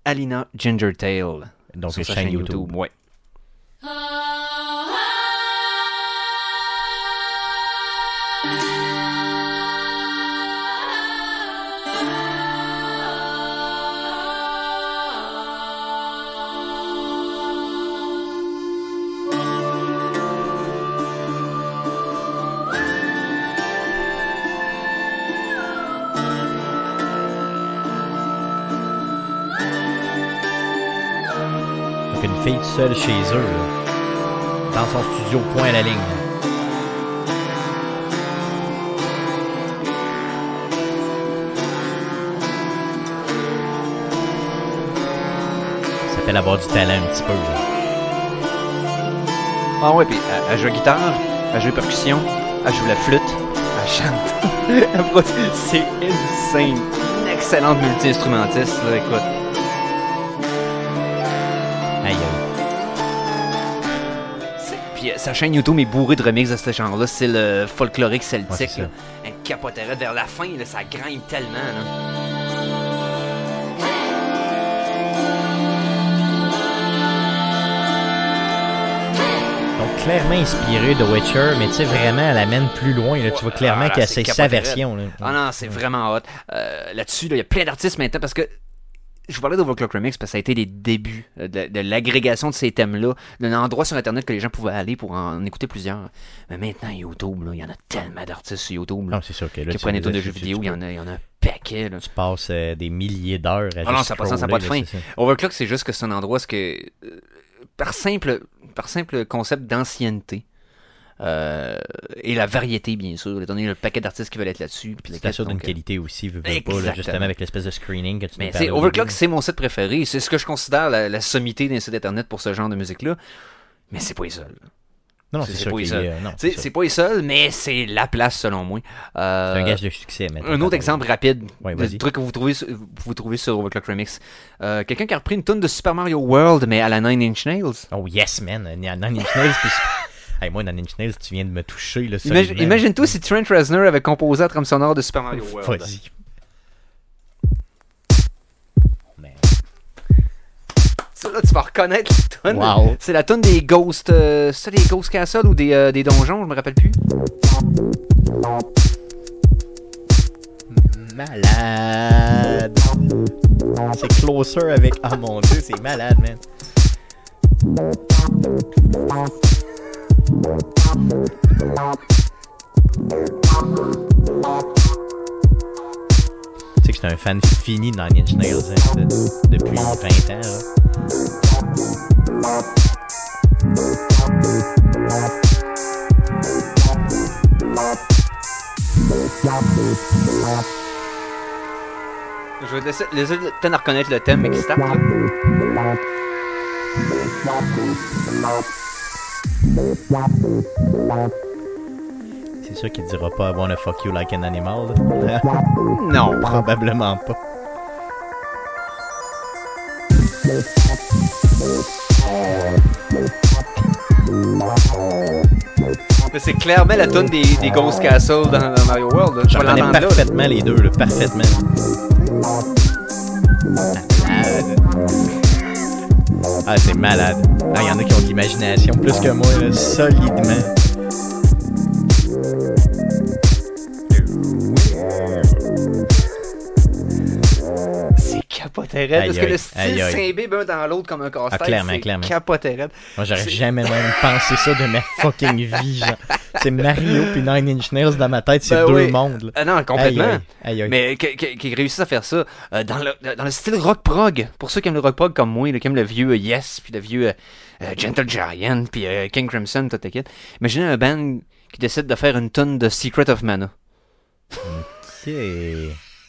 Alina Gingertail. Donc, sur sa chaîne YouTube. Ouais. Donc, une fille seule chez eux, dans son studio, point à la ligne. Ça s'appelle avoir du talent un petit peu. Ah ouais, puis elle, joue guitare, elle joue percussion, Elle joue la flûte. Elle chante. C'est insane. Une excellente multi-instrumentiste, là, écoute. Sa chaîne YouTube est bourrée de remixes de ce genre-là, c'est le folklorique Ouais, celtique. ça. là. Capoterait vers la fin, là, ça grimpe tellement. Là. Donc, clairement inspiré de Witcher, mais tu sais, vraiment, elle amène plus loin. Là. Tu vois Ouais, clairement ah, qu'elle c'est sa version. Là. Ah non, c'est vraiment hot. Euh, Là-dessus, là, il y a plein d'artistes maintenant parce que je vous parlais d'Overclock Remix parce que ça a été les débuts euh, de, de l'agrégation de ces thèmes-là, d'un endroit sur Internet que les gens pouvaient aller pour en écouter plusieurs. Mais maintenant, YouTube, il y en a tellement d'artistes sur YouTube là, Non, c'est sûr que là, qui tu- prennent des de jeux vidéo, il y, en a, il y en a un paquet. Là. Tu passes euh, des milliers d'heures à Ah non, ça passe- ça a pas de fin. Overclock, c'est juste que c'est un endroit que, euh, par simple, par simple concept d'ancienneté. Euh, et la variété, bien sûr, étant donné le paquet d'artistes qui veulent être là-dessus. puis C'est sûr d'une euh, qualité aussi, veux, veux pas, là, justement avec l'espèce de screening que tu Mais c'est Overclock, c'est mon site préféré. C'est ce que je considère la, la sommité d'un site internet pour ce genre de musique-là. Mais c'est pas les seuls. Non, non, c'est- pas les seuls. C'est pas les seuls, mais c'est la place selon moi. Euh, C'est un gage de succès maintenant. un autre exemple rapide Ouais, de truc que vous trouvez, sur- vous trouvez sur Overclock Remix. Euh, Quelqu'un qui a repris une tonne de Super Mario World, mais à la Nine Inch Nails. Oh yes, man. Nine Inch Nails. Hey, moi, Inch Nails, tu viens de me toucher, là, Imagine-. Imagine-toi si Trent Reznor avait composé la trame sonore de Super Mario World. Vas-y. Oh. Ça, là, tu vas reconnaître la tonne. Wow. C'est la tonne des Ghost... euh, c'est ça, des Ghost Castle ou des, euh, des donjons, je me rappelle plus. Malade. C'est closer avec. Ah mon dieu, c'est malade, man. Tu sais que j'étais un fan fini de Nine Inch Nails hein, de- depuis 20 ans. Là. Je vais te laisser, laisser le temps de reconnaître le thème, mais qui se tape. C'est sûr qu'il dira pas I wanna fuck you like an animal. Non. Probablement pas. Mais c'est clairement la tonne des, des Ghost Castle dans, dans Mario World. Là. Tu Je vas reconnais l'entendre là, parfaitement les deux, là, parfaitement. Malade. Ah, c'est malade. Ah, il y en a qui ont l'imagination plus que moi, solidement. Raide, Parce que le style s'imbibe un dans l'autre comme un casse-tête. Ah, clairement, c'est clairement. raide. Moi, j'aurais jamais même pensé ça de ma fucking vie, genre. C'est Mario puis Nine Inch Nails dans ma tête, c'est Ben deux oui. mondes. Ah non, complètement. Aïe, aïe. Mais qui, réussit à faire ça euh, dans, le, dans le style rock prog. Pour ceux qui aiment le rock prog comme moi, là, qui aiment le vieux euh, Yes, puis le vieux euh, Gentle Giant, puis King Crimson, tout kit. Imaginez un band qui décide de faire une tonne de Secret of Mana. Ok.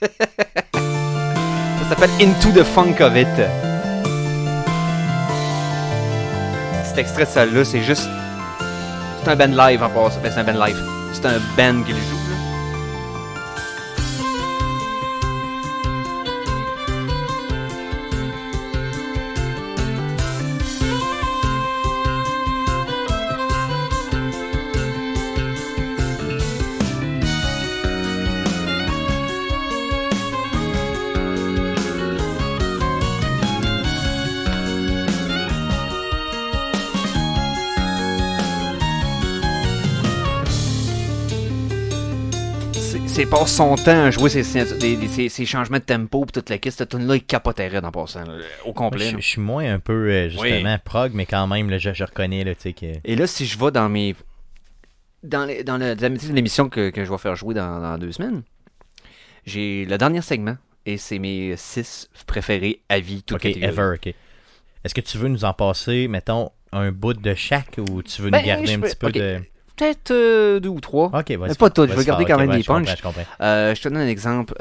Ça s'appelle Into the Funk of It. Cet extrait de ça-là, c'est juste. C'est un band live en passant. Ben, c'est un band live. C'est un band qui joue. Passe son temps à jouer ses, ses, changements de tempo pis toute la caisse. Cette tune-là, il capoterait en passant, là, au Moi, complet. je, suis moins un peu, euh, justement, prog, mais quand même, là, je, je reconnais, là, tu sais, que... Et là, si je vais dans mes. Dans, les, dans le, dans l'émission que, que je vais faire jouer dans, dans deux semaines, j'ai le dernier segment et c'est mes six préférés à vie, tout Ok, ever, ok. Est-ce que tu veux nous en passer, mettons, un bout de chaque ou tu veux Ben, nous garder un peux- petit peu de. Peut-être euh, deux ou trois. Ok, vas-y. Mais pas toutes, je vais garder quand ok, même des je comprends, punchs. Je. Euh, je te donne un exemple.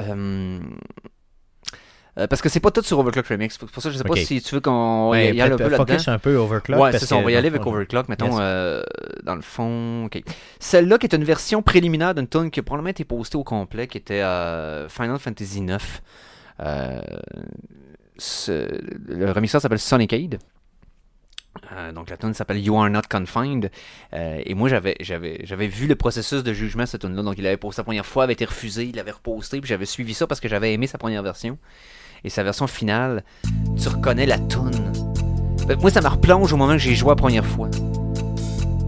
Euh, parce que c'est pas tout sur Overclock Remix. C'est pour ça je sais pas si tu veux qu'on Ouais, y aille un peu là-dedans. un peu Overclock. Ouais, c'est ça. On va y aller avec Overclock, mettons, Yes. dans le fond. ok. Celle-là, qui est une version préliminaire d'une tune qui a probablement été postée au complet, qui était Final Fantasy IX. Ce- le remixeur s'appelle Sonicade. Euh, donc la tune s'appelle You Are Not Confined. Euh, et moi, j'avais, j'avais, j'avais vu le processus de jugement de cette tune là Donc il avait posté la première fois, avait été refusé, il l'avait reposté, puis j'avais suivi ça parce que j'avais aimé sa première version. Et sa version finale, tu reconnais la tune. Que Moi, ça me replonge au moment que j'ai joué la première fois.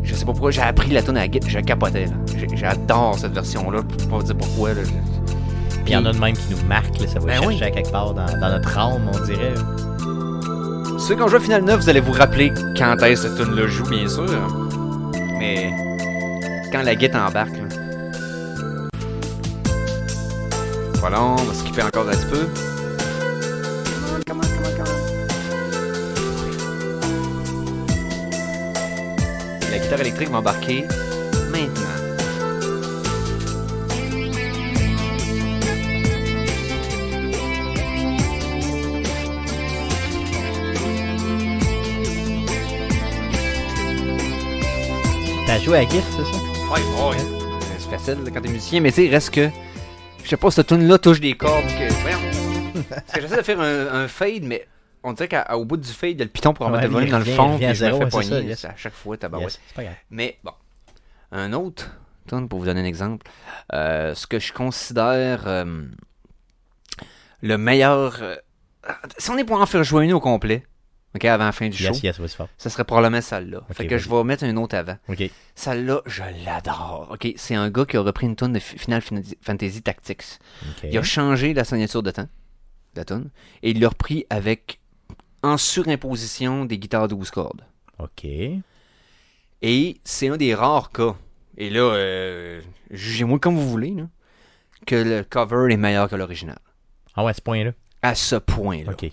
Je sais pas pourquoi, j'ai appris la tune à la guitare, je capotais. là. J'adore cette version-là, je peux pas vous dire pourquoi. Là. Puis il y en a de même qui nous marquent, là, ça va Ben chercher oui. à quelque part dans, dans notre âme, on dirait. Ceux qui ont joué à Final 9, vous allez vous rappeler quand est-ce cette tune là joue, bien sûr. Mais quand la guitare embarque. Là. Voilà, on va skipper encore un petit peu. La guitare électrique va embarquer maintenant. T'as joué à Git, c'est ça? Ouais, ouais. C'est facile quand t'es musicien, mais tu sais, reste que. Je sais pas, cette tune là touche des cordes. Que... Parce que j'essaie de faire un, un fade, mais on dirait qu'au bout du fade, il y a le piton pour remettre Ouais, le volume il dans le fond, puis je me fais poigner. ça, yes. à chaque fois, tabarouette. Yes, c'est pas grave. Mais bon, un autre tune pour vous donner un exemple. Euh, ce que je considère euh, le meilleur. euh, si on est pour en faire jouer une au complet, ok, avant la fin du show, Yes, yes, ça serait probablement celle-là. Fait que je vais mettre une autre avant. Ok. Celle-là, je l'adore. Ok, c'est un gars qui a repris une tune de Fi- Final Fantasy- Tactics. Il a changé la signature de temps de la tune et il l'a repris avec en surimposition des guitares 12 cordes. Ok. Et c'est un des rares cas. Et là, euh, jugez-moi comme vous voulez, là, que le cover est meilleur que l'original. Ah ouais, à ce point-là. À ce point-là. Ok.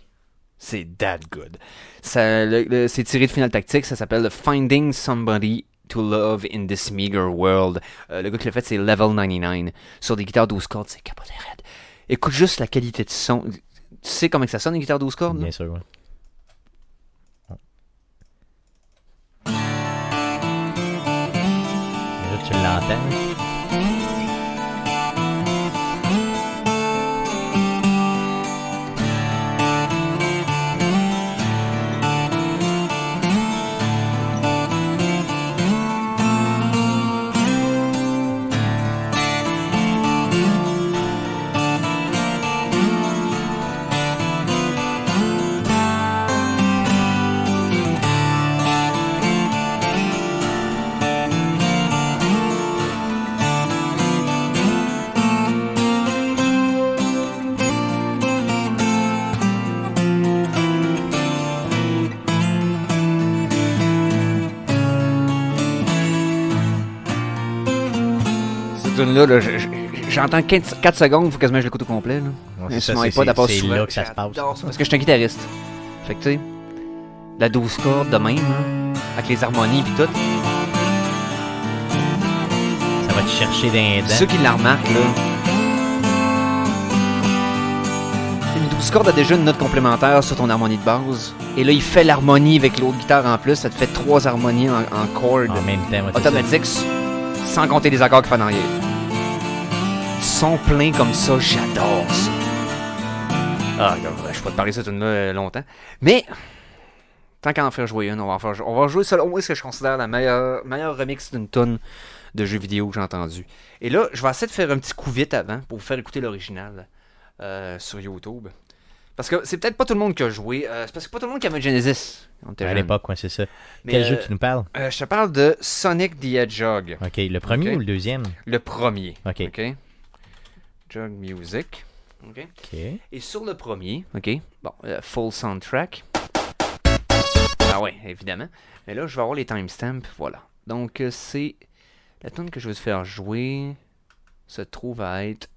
C'est that good. C'est tiré de Final Tactics, ça s'appelle Finding Somebody to Love in This Meager World. Euh, le gars qui l'a fait, c'est Level 99. Sur des guitares 12 cordes, c'est capoté raide. Écoute juste la qualité de son. Tu sais comment ça sonne, une guitare 12 cordes? Bien sûr, ouais. Tu l'entends. Tune-là, là, je- je- j'entends 15 4 secondes, faut quasiment que je l'écoute au complet. Là. Ouais, c'est là que ça se passe. Parce que je suis un guitariste. Fait que tu sais, la 12 cordes de même, hein, avec les harmonies pis tout. Ça va te chercher dents. Ceux qui la remarquent, là. Une 12 cordes a déjà une note complémentaire sur ton harmonie de base. Et là, il fait l'harmonie avec l'autre guitare en plus. Ça te fait trois harmonies en, en chord En même temps, ouais, c'est ça. automatiques, sans compter les accords qu'il fait en arrière. Son plein comme ça, j'adore ça. Ah, je peux te parler de cette tune-là euh, longtemps. Mais, tant qu'à en faire jouer une, on va en faire jouer. On va jouer selon moi ce que je considère la meilleure, meilleure remix d'une tonne de jeux vidéo que j'ai entendu. Et là, je vais essayer de faire un petit coup vite avant pour vous faire écouter l'original euh, sur YouTube. Parce que c'est peut-être pas tout le monde qui a joué. euh, c'est parce que pas tout le monde qui avait Genesis. À l'époque, ouais, c'est ça. Mais, Quel jeu tu nous parles? euh, je te parle de Sonic the Hedgehog. Ok, le premier ou le deuxième? Le premier. Ok. OK. Jog Music. OK. Ok. Et sur le premier, OK, bon, euh, full soundtrack. Ah ouais, évidemment. Mais là, je vais avoir les timestamps, voilà. Donc, euh, c'est... La tune que je veux te faire jouer se trouve à être...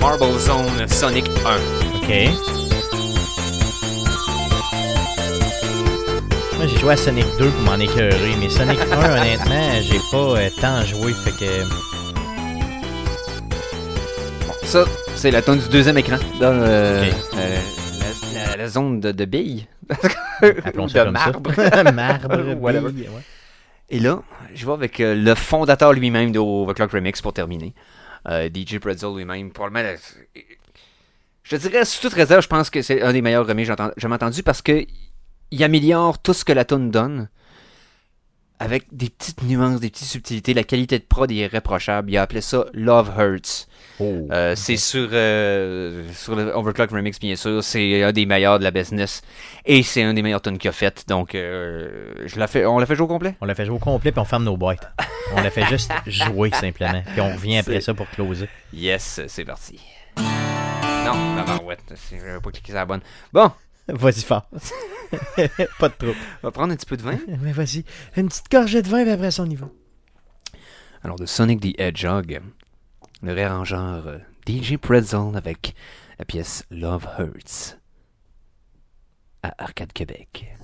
Marble Zone Sonic 1. Ok. Moi, j'ai joué à Sonic 2 pour m'en écœurer, mais Sonic 1, honnêtement, j'ai pas euh, tant joué, fait que. Ça, c'est la tonne du deuxième écran dans euh, euh, la, la- la zone de, de billes. Appelons Ou ça de comme marbre. ça. marbre, ouais. Et là, je vais avec euh, le fondateur lui-même de Overclock Remix pour terminer. DJ Pretzel lui-même. Probablement, le- je te dirais, sous toute réserve, je pense que c'est un des meilleurs remix que j'ai jamais entendu parce que il améliore tout ce que la tune donne avec des petites nuances, des petites subtilités. La qualité de prod est irréprochable. Il a appelé ça Love Hurts. Oh. Euh, c'est sur, euh, sur le Overclock Remix, bien sûr. C'est un des meilleurs de la business. Et c'est un des meilleurs tunes qu'il a fait. Donc, euh, je on l'a fait jouer au complet? On l'a fait jouer au complet, puis on ferme nos boîtes. On l'a fait juste jouer, simplement. Puis on revient après ça pour closer. Yes, c'est parti. Non, la c'est- J'avais pas cliqué sur la bonne. Bon, Vas-y, fort. Pas de trouble. on va prendre un petit peu de vin. Mais vas-y. Une petite gorgée de vin, puis après ça, on y va. Alors, de Sonic the Hedgehog, le réarrangeur euh, DJ Pretzel avec la pièce Love Hurts à Arcade Québec.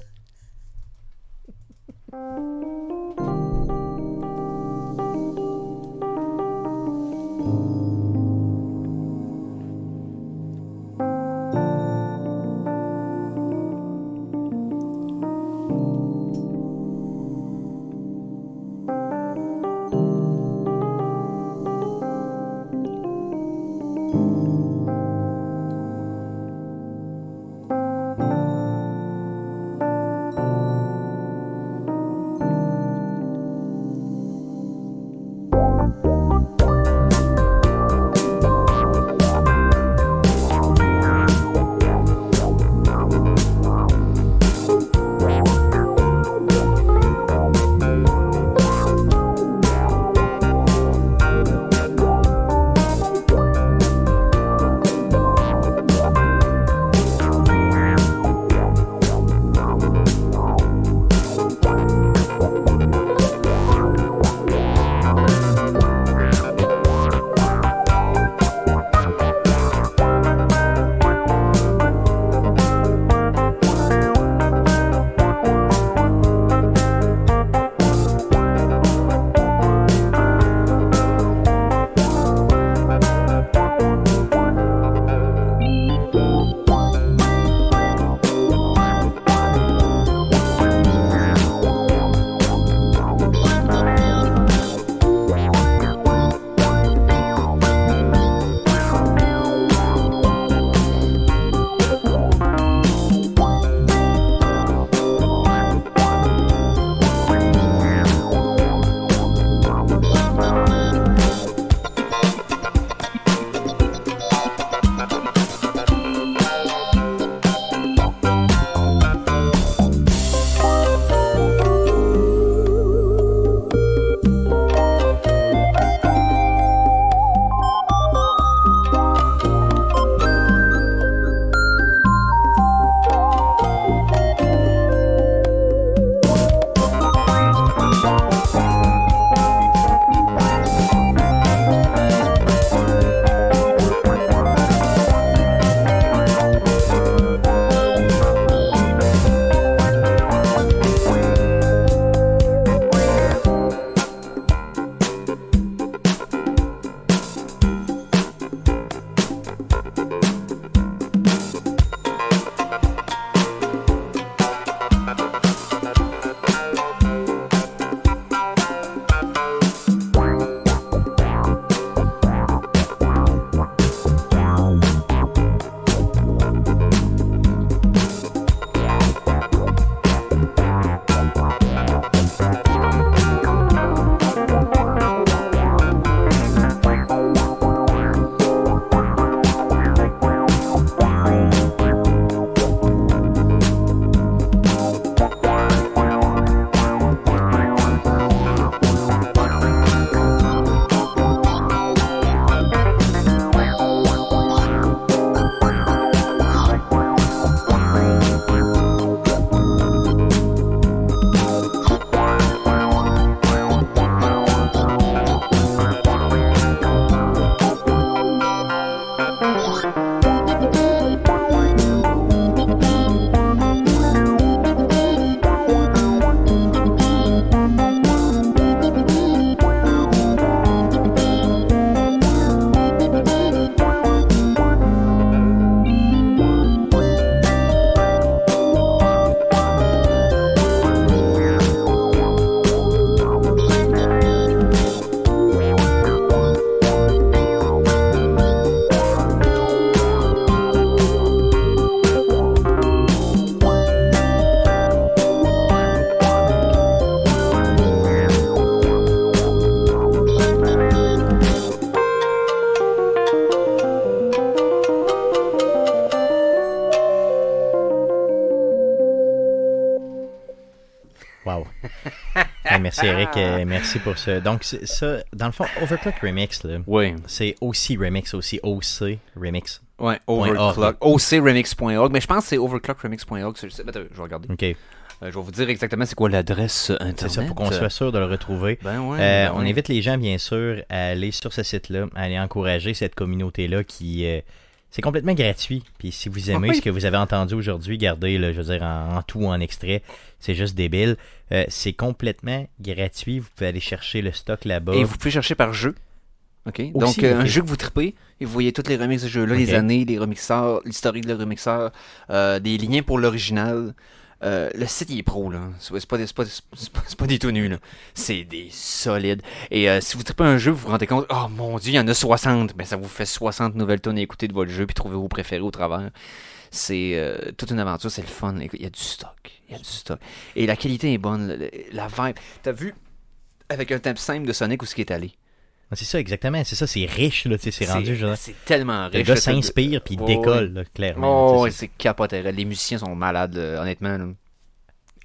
Merci Eric, euh, merci pour ça. Donc ça, dans le fond, Overclock Remix, là, Oui. c'est aussi Remix, aussi OC Remix. Ouais, org. Overclock. OCRemix.org. Mais je pense que c'est overclockremix.org. Attends, je vais regarder. Ok, Euh, je vais vous dire exactement c'est quoi l'adresse euh, internet. c'est ça, pour qu'on soit sûr de le retrouver. Ben ouais. Euh, ben on ouais. invite les gens, bien sûr, à aller sur ce site-là, à aller encourager cette communauté-là qui. euh, c'est complètement gratuit. Puis si vous aimez Oui. ce que vous avez entendu aujourd'hui, gardez, là, je veux dire, en, en tout ou en extrait. C'est juste débile. Euh, c'est complètement gratuit. Vous pouvez aller chercher le stock là-bas. Et vous pouvez chercher par jeu. OK? Donc, euh, un jeu que vous tripez, et vous voyez toutes les remixes de jeu-là, Ok. les années, les remixeurs, l'historique de le remixeur, euh, des liens pour l'original. Euh, le site, il est pro, là. C'est pas, pas, pas, des tout nus. C'est des solides. Et euh, si vous tripez un jeu, vous vous rendez compte, oh mon dieu, il y en a 60. Ben, ça vous fait 60 nouvelles tonnes à écouter de votre jeu, puis trouver vos préférés au travers. C'est euh, toute une aventure, c'est le fun. Il y a du stock. Il y a du stock. Et la qualité est bonne. La vibe. T'as vu, avec un thème simple de Sonic, où ce qui est allé? C'est ça, exactement. C'est ça, c'est riche, là. tu sais, C'est rendu, genre. C'est tellement Le riche. gars là, c'est- s'inspire puis il décolle, là, clairement. Oh, c'est capoté. Les musiciens sont malades, là, honnêtement. là.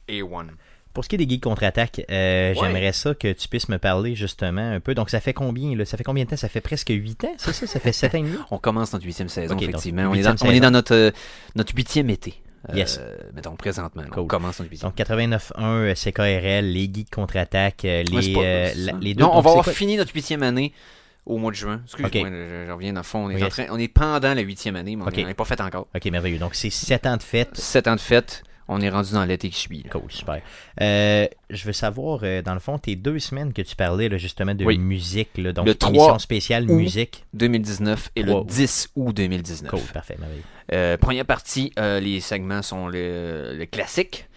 A1. Pour ce qui est des geeks contre-attaque, euh, Ouais. j'aimerais ça que tu puisses me parler justement un peu. Donc, ça fait combien là? Ça fait combien de temps? Ça fait presque 8 ans, c'est ça? Ça fait 7 ans et demi? On commence notre huitième saison, Ok, donc, effectivement. On est, dans, huitième on est saison. dans notre, euh, notre huitième été. Euh, Yes. mettons, présentement. Cool. On commence notre huitième. Donc 89.1 euh, CKRL, les geeks contre-attaque, euh, Ouais, les, c'est la- les deux. Non, on va avoir quoi? fini notre huitième année au mois de juin. Excuse-moi, Ok. je, je reviens dans le fond. On est, Yes. en train, on est pendant la huitième année, mais on Ok. n'est pas fait encore. Ok, merveilleux. Donc c'est 7 ans de fête. Sept ans de fête, on est rendu dans l'été qui suit. là. Cool, super. Euh, je veux savoir, dans le fond, tes deux semaines que tu parlais là, justement de Oui. musique, là, donc Le 3 émission spéciale musique. 2019 et Trois le août. 10 août 2019. Cool, parfait, merveilleux. Euh, première partie, euh, les segments sont le, le classique.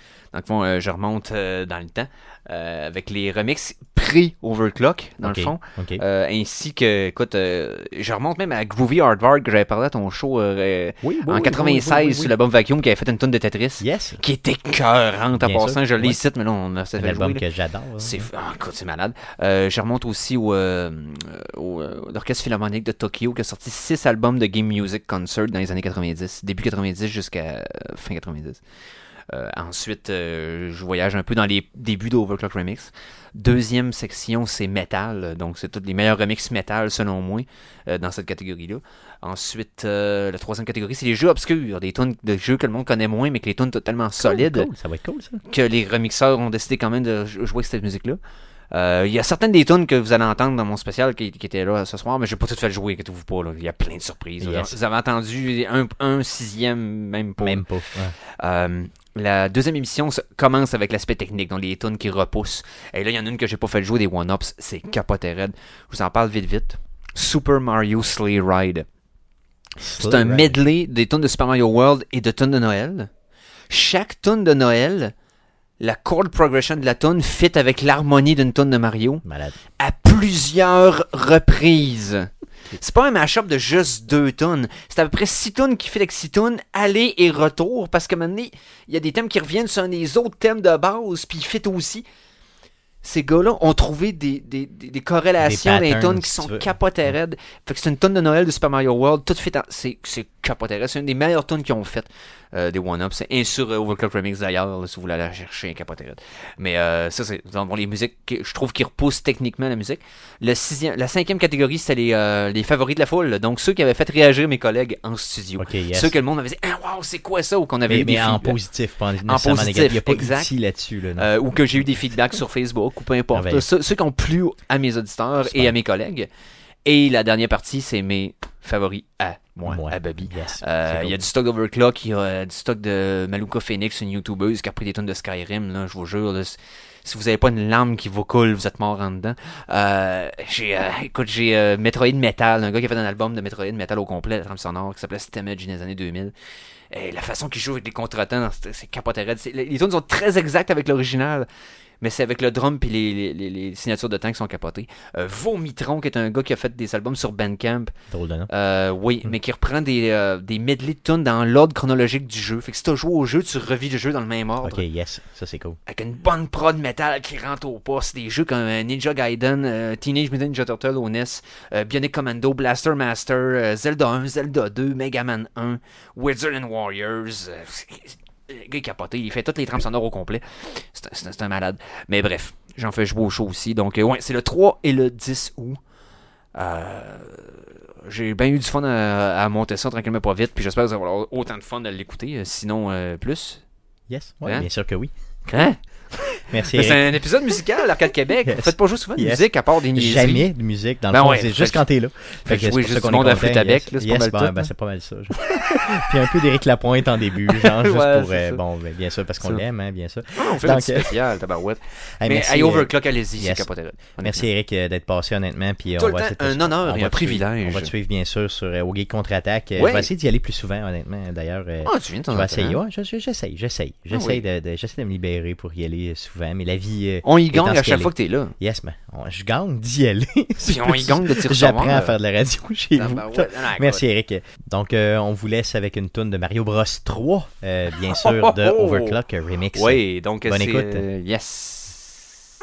Le fond, euh, je remonte euh, dans le temps euh, avec les remixes pré-overclock, dans le fond. Ainsi que, écoute, euh, je remonte même à Groovy Hardware que j'avais parlé à ton show oui, oui, en oui, 96 oui, oui, oui, sur l'album Vacuum qui avait fait une tonne de Tetris. Yes. Qui était cœurante à Bien passant. Je l'ai ici, mais là, on a jouer, là. que j'adore. hein. C'est écoute, c'est malade. Je remonte aussi au, au, l'Orchestre Philharmonique de Tokyo qui a sorti six albums de Game Music Concert dans les années 90, début 90 jusqu'à fin 90. Euh, ensuite, euh, je voyage un peu dans les débuts d'Overclock Remix. Deuxième section, c'est metal. Donc, c'est tous les meilleurs remixes metal, selon moi, euh, dans cette catégorie-là. Ensuite, euh, la troisième catégorie, c'est les jeux obscurs. Des tunes de jeux que le monde connaît moins, mais que les tunes sont tellement solides Cool, ça va être cool, ça. que les remixeurs ont décidé quand même de jou- jouer cette musique-là. Euh, Il y a certaines des tunes que vous allez entendre dans mon spécial qui, qui étaient là ce soir, mais je n'ai pas tout fait jouer, inquiétez-vous pas. là. Il y a plein de surprises. Yes. Vous avez entendu un, un sixième, même pas. Même pas. ouais. La deuxième émission commence avec l'aspect technique, donc les tunes qui repoussent. Et là, il y en a une que j'ai pas fait jouer, des one-ups, c'est capoté raide. Je vous en parle vite vite. Super Mario Sleigh Ride. C'est un medley des tunes de Super Mario World et de tunes de Noël. Chaque tune de Noël, la chord progression de la tune fit avec l'harmonie d'une tune de Mario Malade. à plusieurs reprises. C'est pas un mashup de juste deux tunes. C'est à peu près six tunes qui fit avec six tunes, aller et retour, parce que maintenant, il y a des thèmes qui reviennent sur un des autres thèmes de base, puis ils fit aussi. Ces gars-là ont trouvé des, des, des, des corrélations Des tunes qui si sont raides. Fait que c'est une tonne de Noël de Super Mario World, tout fait en... C'est, raide. C'est une des meilleures tunes qu'ils ont faites euh, des one-ups. C'est un sur euh, Overclock Remix d'ailleurs, si vous voulez aller chercher, un capoté. Mais euh, ça, c'est dans bon, les musiques que je trouve qui repoussent techniquement la musique. Le sixième, la cinquième catégorie, c'était les, les favoris de la foule. Donc ceux qui avaient fait réagir mes collègues en studio. Yes. Ceux que le monde m'avait dit Ah, wow, c'est quoi ça? Ou qu'on avait Mais, eu des mais en feedbacks. positif, pas nécessairement positif, négatif. Il n'y a pas exact. là-dessus. Là, ou que j'ai eu des feedbacks sur Facebook, ou peu importe. Merveilleux. Ceux, ceux qui ont plu à mes auditeurs et à mes collègues. Et la dernière partie, c'est mes favoris à moi, Moi. à Bobby. Yes, Euh, Il y a du stock d'Overclock, il y a euh, du stock de Maluka Phoenix, une youtubeuse qui a pris des tonnes de Skyrim, là, je vous jure. là, si vous n'avez pas une larme qui vous coule, vous êtes mort en dedans. Euh, j'ai, euh, écoute, j'ai euh, Metroid Metal, un gars qui a fait un album de Metroid Metal au complet, la trame sonore, qui s'appelait Stemage dans les années 2000. Et la façon qu'il joue avec les contretemps, c'est, capoté les tunes sont très exactes avec l'original. Mais c'est avec le drum puis les, les, les- signatures de temps qui sont capotées. Euh, Vomitron, qui est un gars qui a fait des albums sur Bandcamp, Drôle de nom. euh, oui, Mm. mais qui reprend des, euh, des medley de tunes dans l'ordre chronologique du jeu. Fait que si tu joué au jeu, tu revis le jeu dans le même ordre. Ok, yes, ça c'est cool. Avec une bonne prod métal qui rentre au poste. Des jeux comme euh, Ninja Gaiden, Teenage Mutant Ninja Turtle au NES, Bionic Commando, Blaster Master, Zelda 1, Zelda 2, Mega Man 1, Wizard and Warriors. Euh, Le gars est capoté, il fait toutes les trames sonores au complet. C'est un- un, malade. Mais bref, j'en fais jouer au show aussi. Donc, euh, ouais, c'est le 3 et le 10 août. Euh, j'ai bien eu du fun à, à monter ça tranquillement pas vite. Puis j'espère que vous allez avoir autant de fun à l'écouter. euh, Sinon, euh, plus. Yes, ouais, Hein? bien sûr que oui. Hein? Merci. C'est un épisode musical, l'Arcade Québec. Yes. Vous faites pas jouer souvent de Yes. musique à part des niaiseries. Jamais de musique dans le Ben fond, ouais, c'est juste que- quand t'es là. fait que jouer juste qu'on monde à flûte à bec, yes. c'est Yes, pas mal ben, c'est pas mal ça. Puis un peu d'Éric Lapointe en début, genre juste Ouais, pour euh, bon, ben, bien sûr parce qu'on l'aime, hein, bien sûr. Ah, on fait Donc, euh, spécial, tabarouette. Mais merci, hey, euh, Overclock, allez-y, c'est capoté. Merci Eric euh, d'être passé honnêtement puis on va un honneur on et un privilège. On va te suivre bien sûr sur au Geek contre-attaque. Je vais essayer d'y aller plus souvent honnêtement d'ailleurs. Ah, tu viens de j'essaye, j'essaye. J'essaye de- j'essaie de me libérer pour y aller souvent, mais la vie. euh, On y gagne ce à chaque fois que t'es là. Yes, mais on- je gagne d'y aller. Puis on y gagne de tirer sur J'apprends à là. faire de la radio chez vous. Tabarouette. Ah, Merci Eric. Donc euh, on vous laisse avec une tune de Mario Bros 3, euh, bien sûr de Oh. Overclock euh, remix. Oui, donc Bonne c'est... écoute. euh, yes.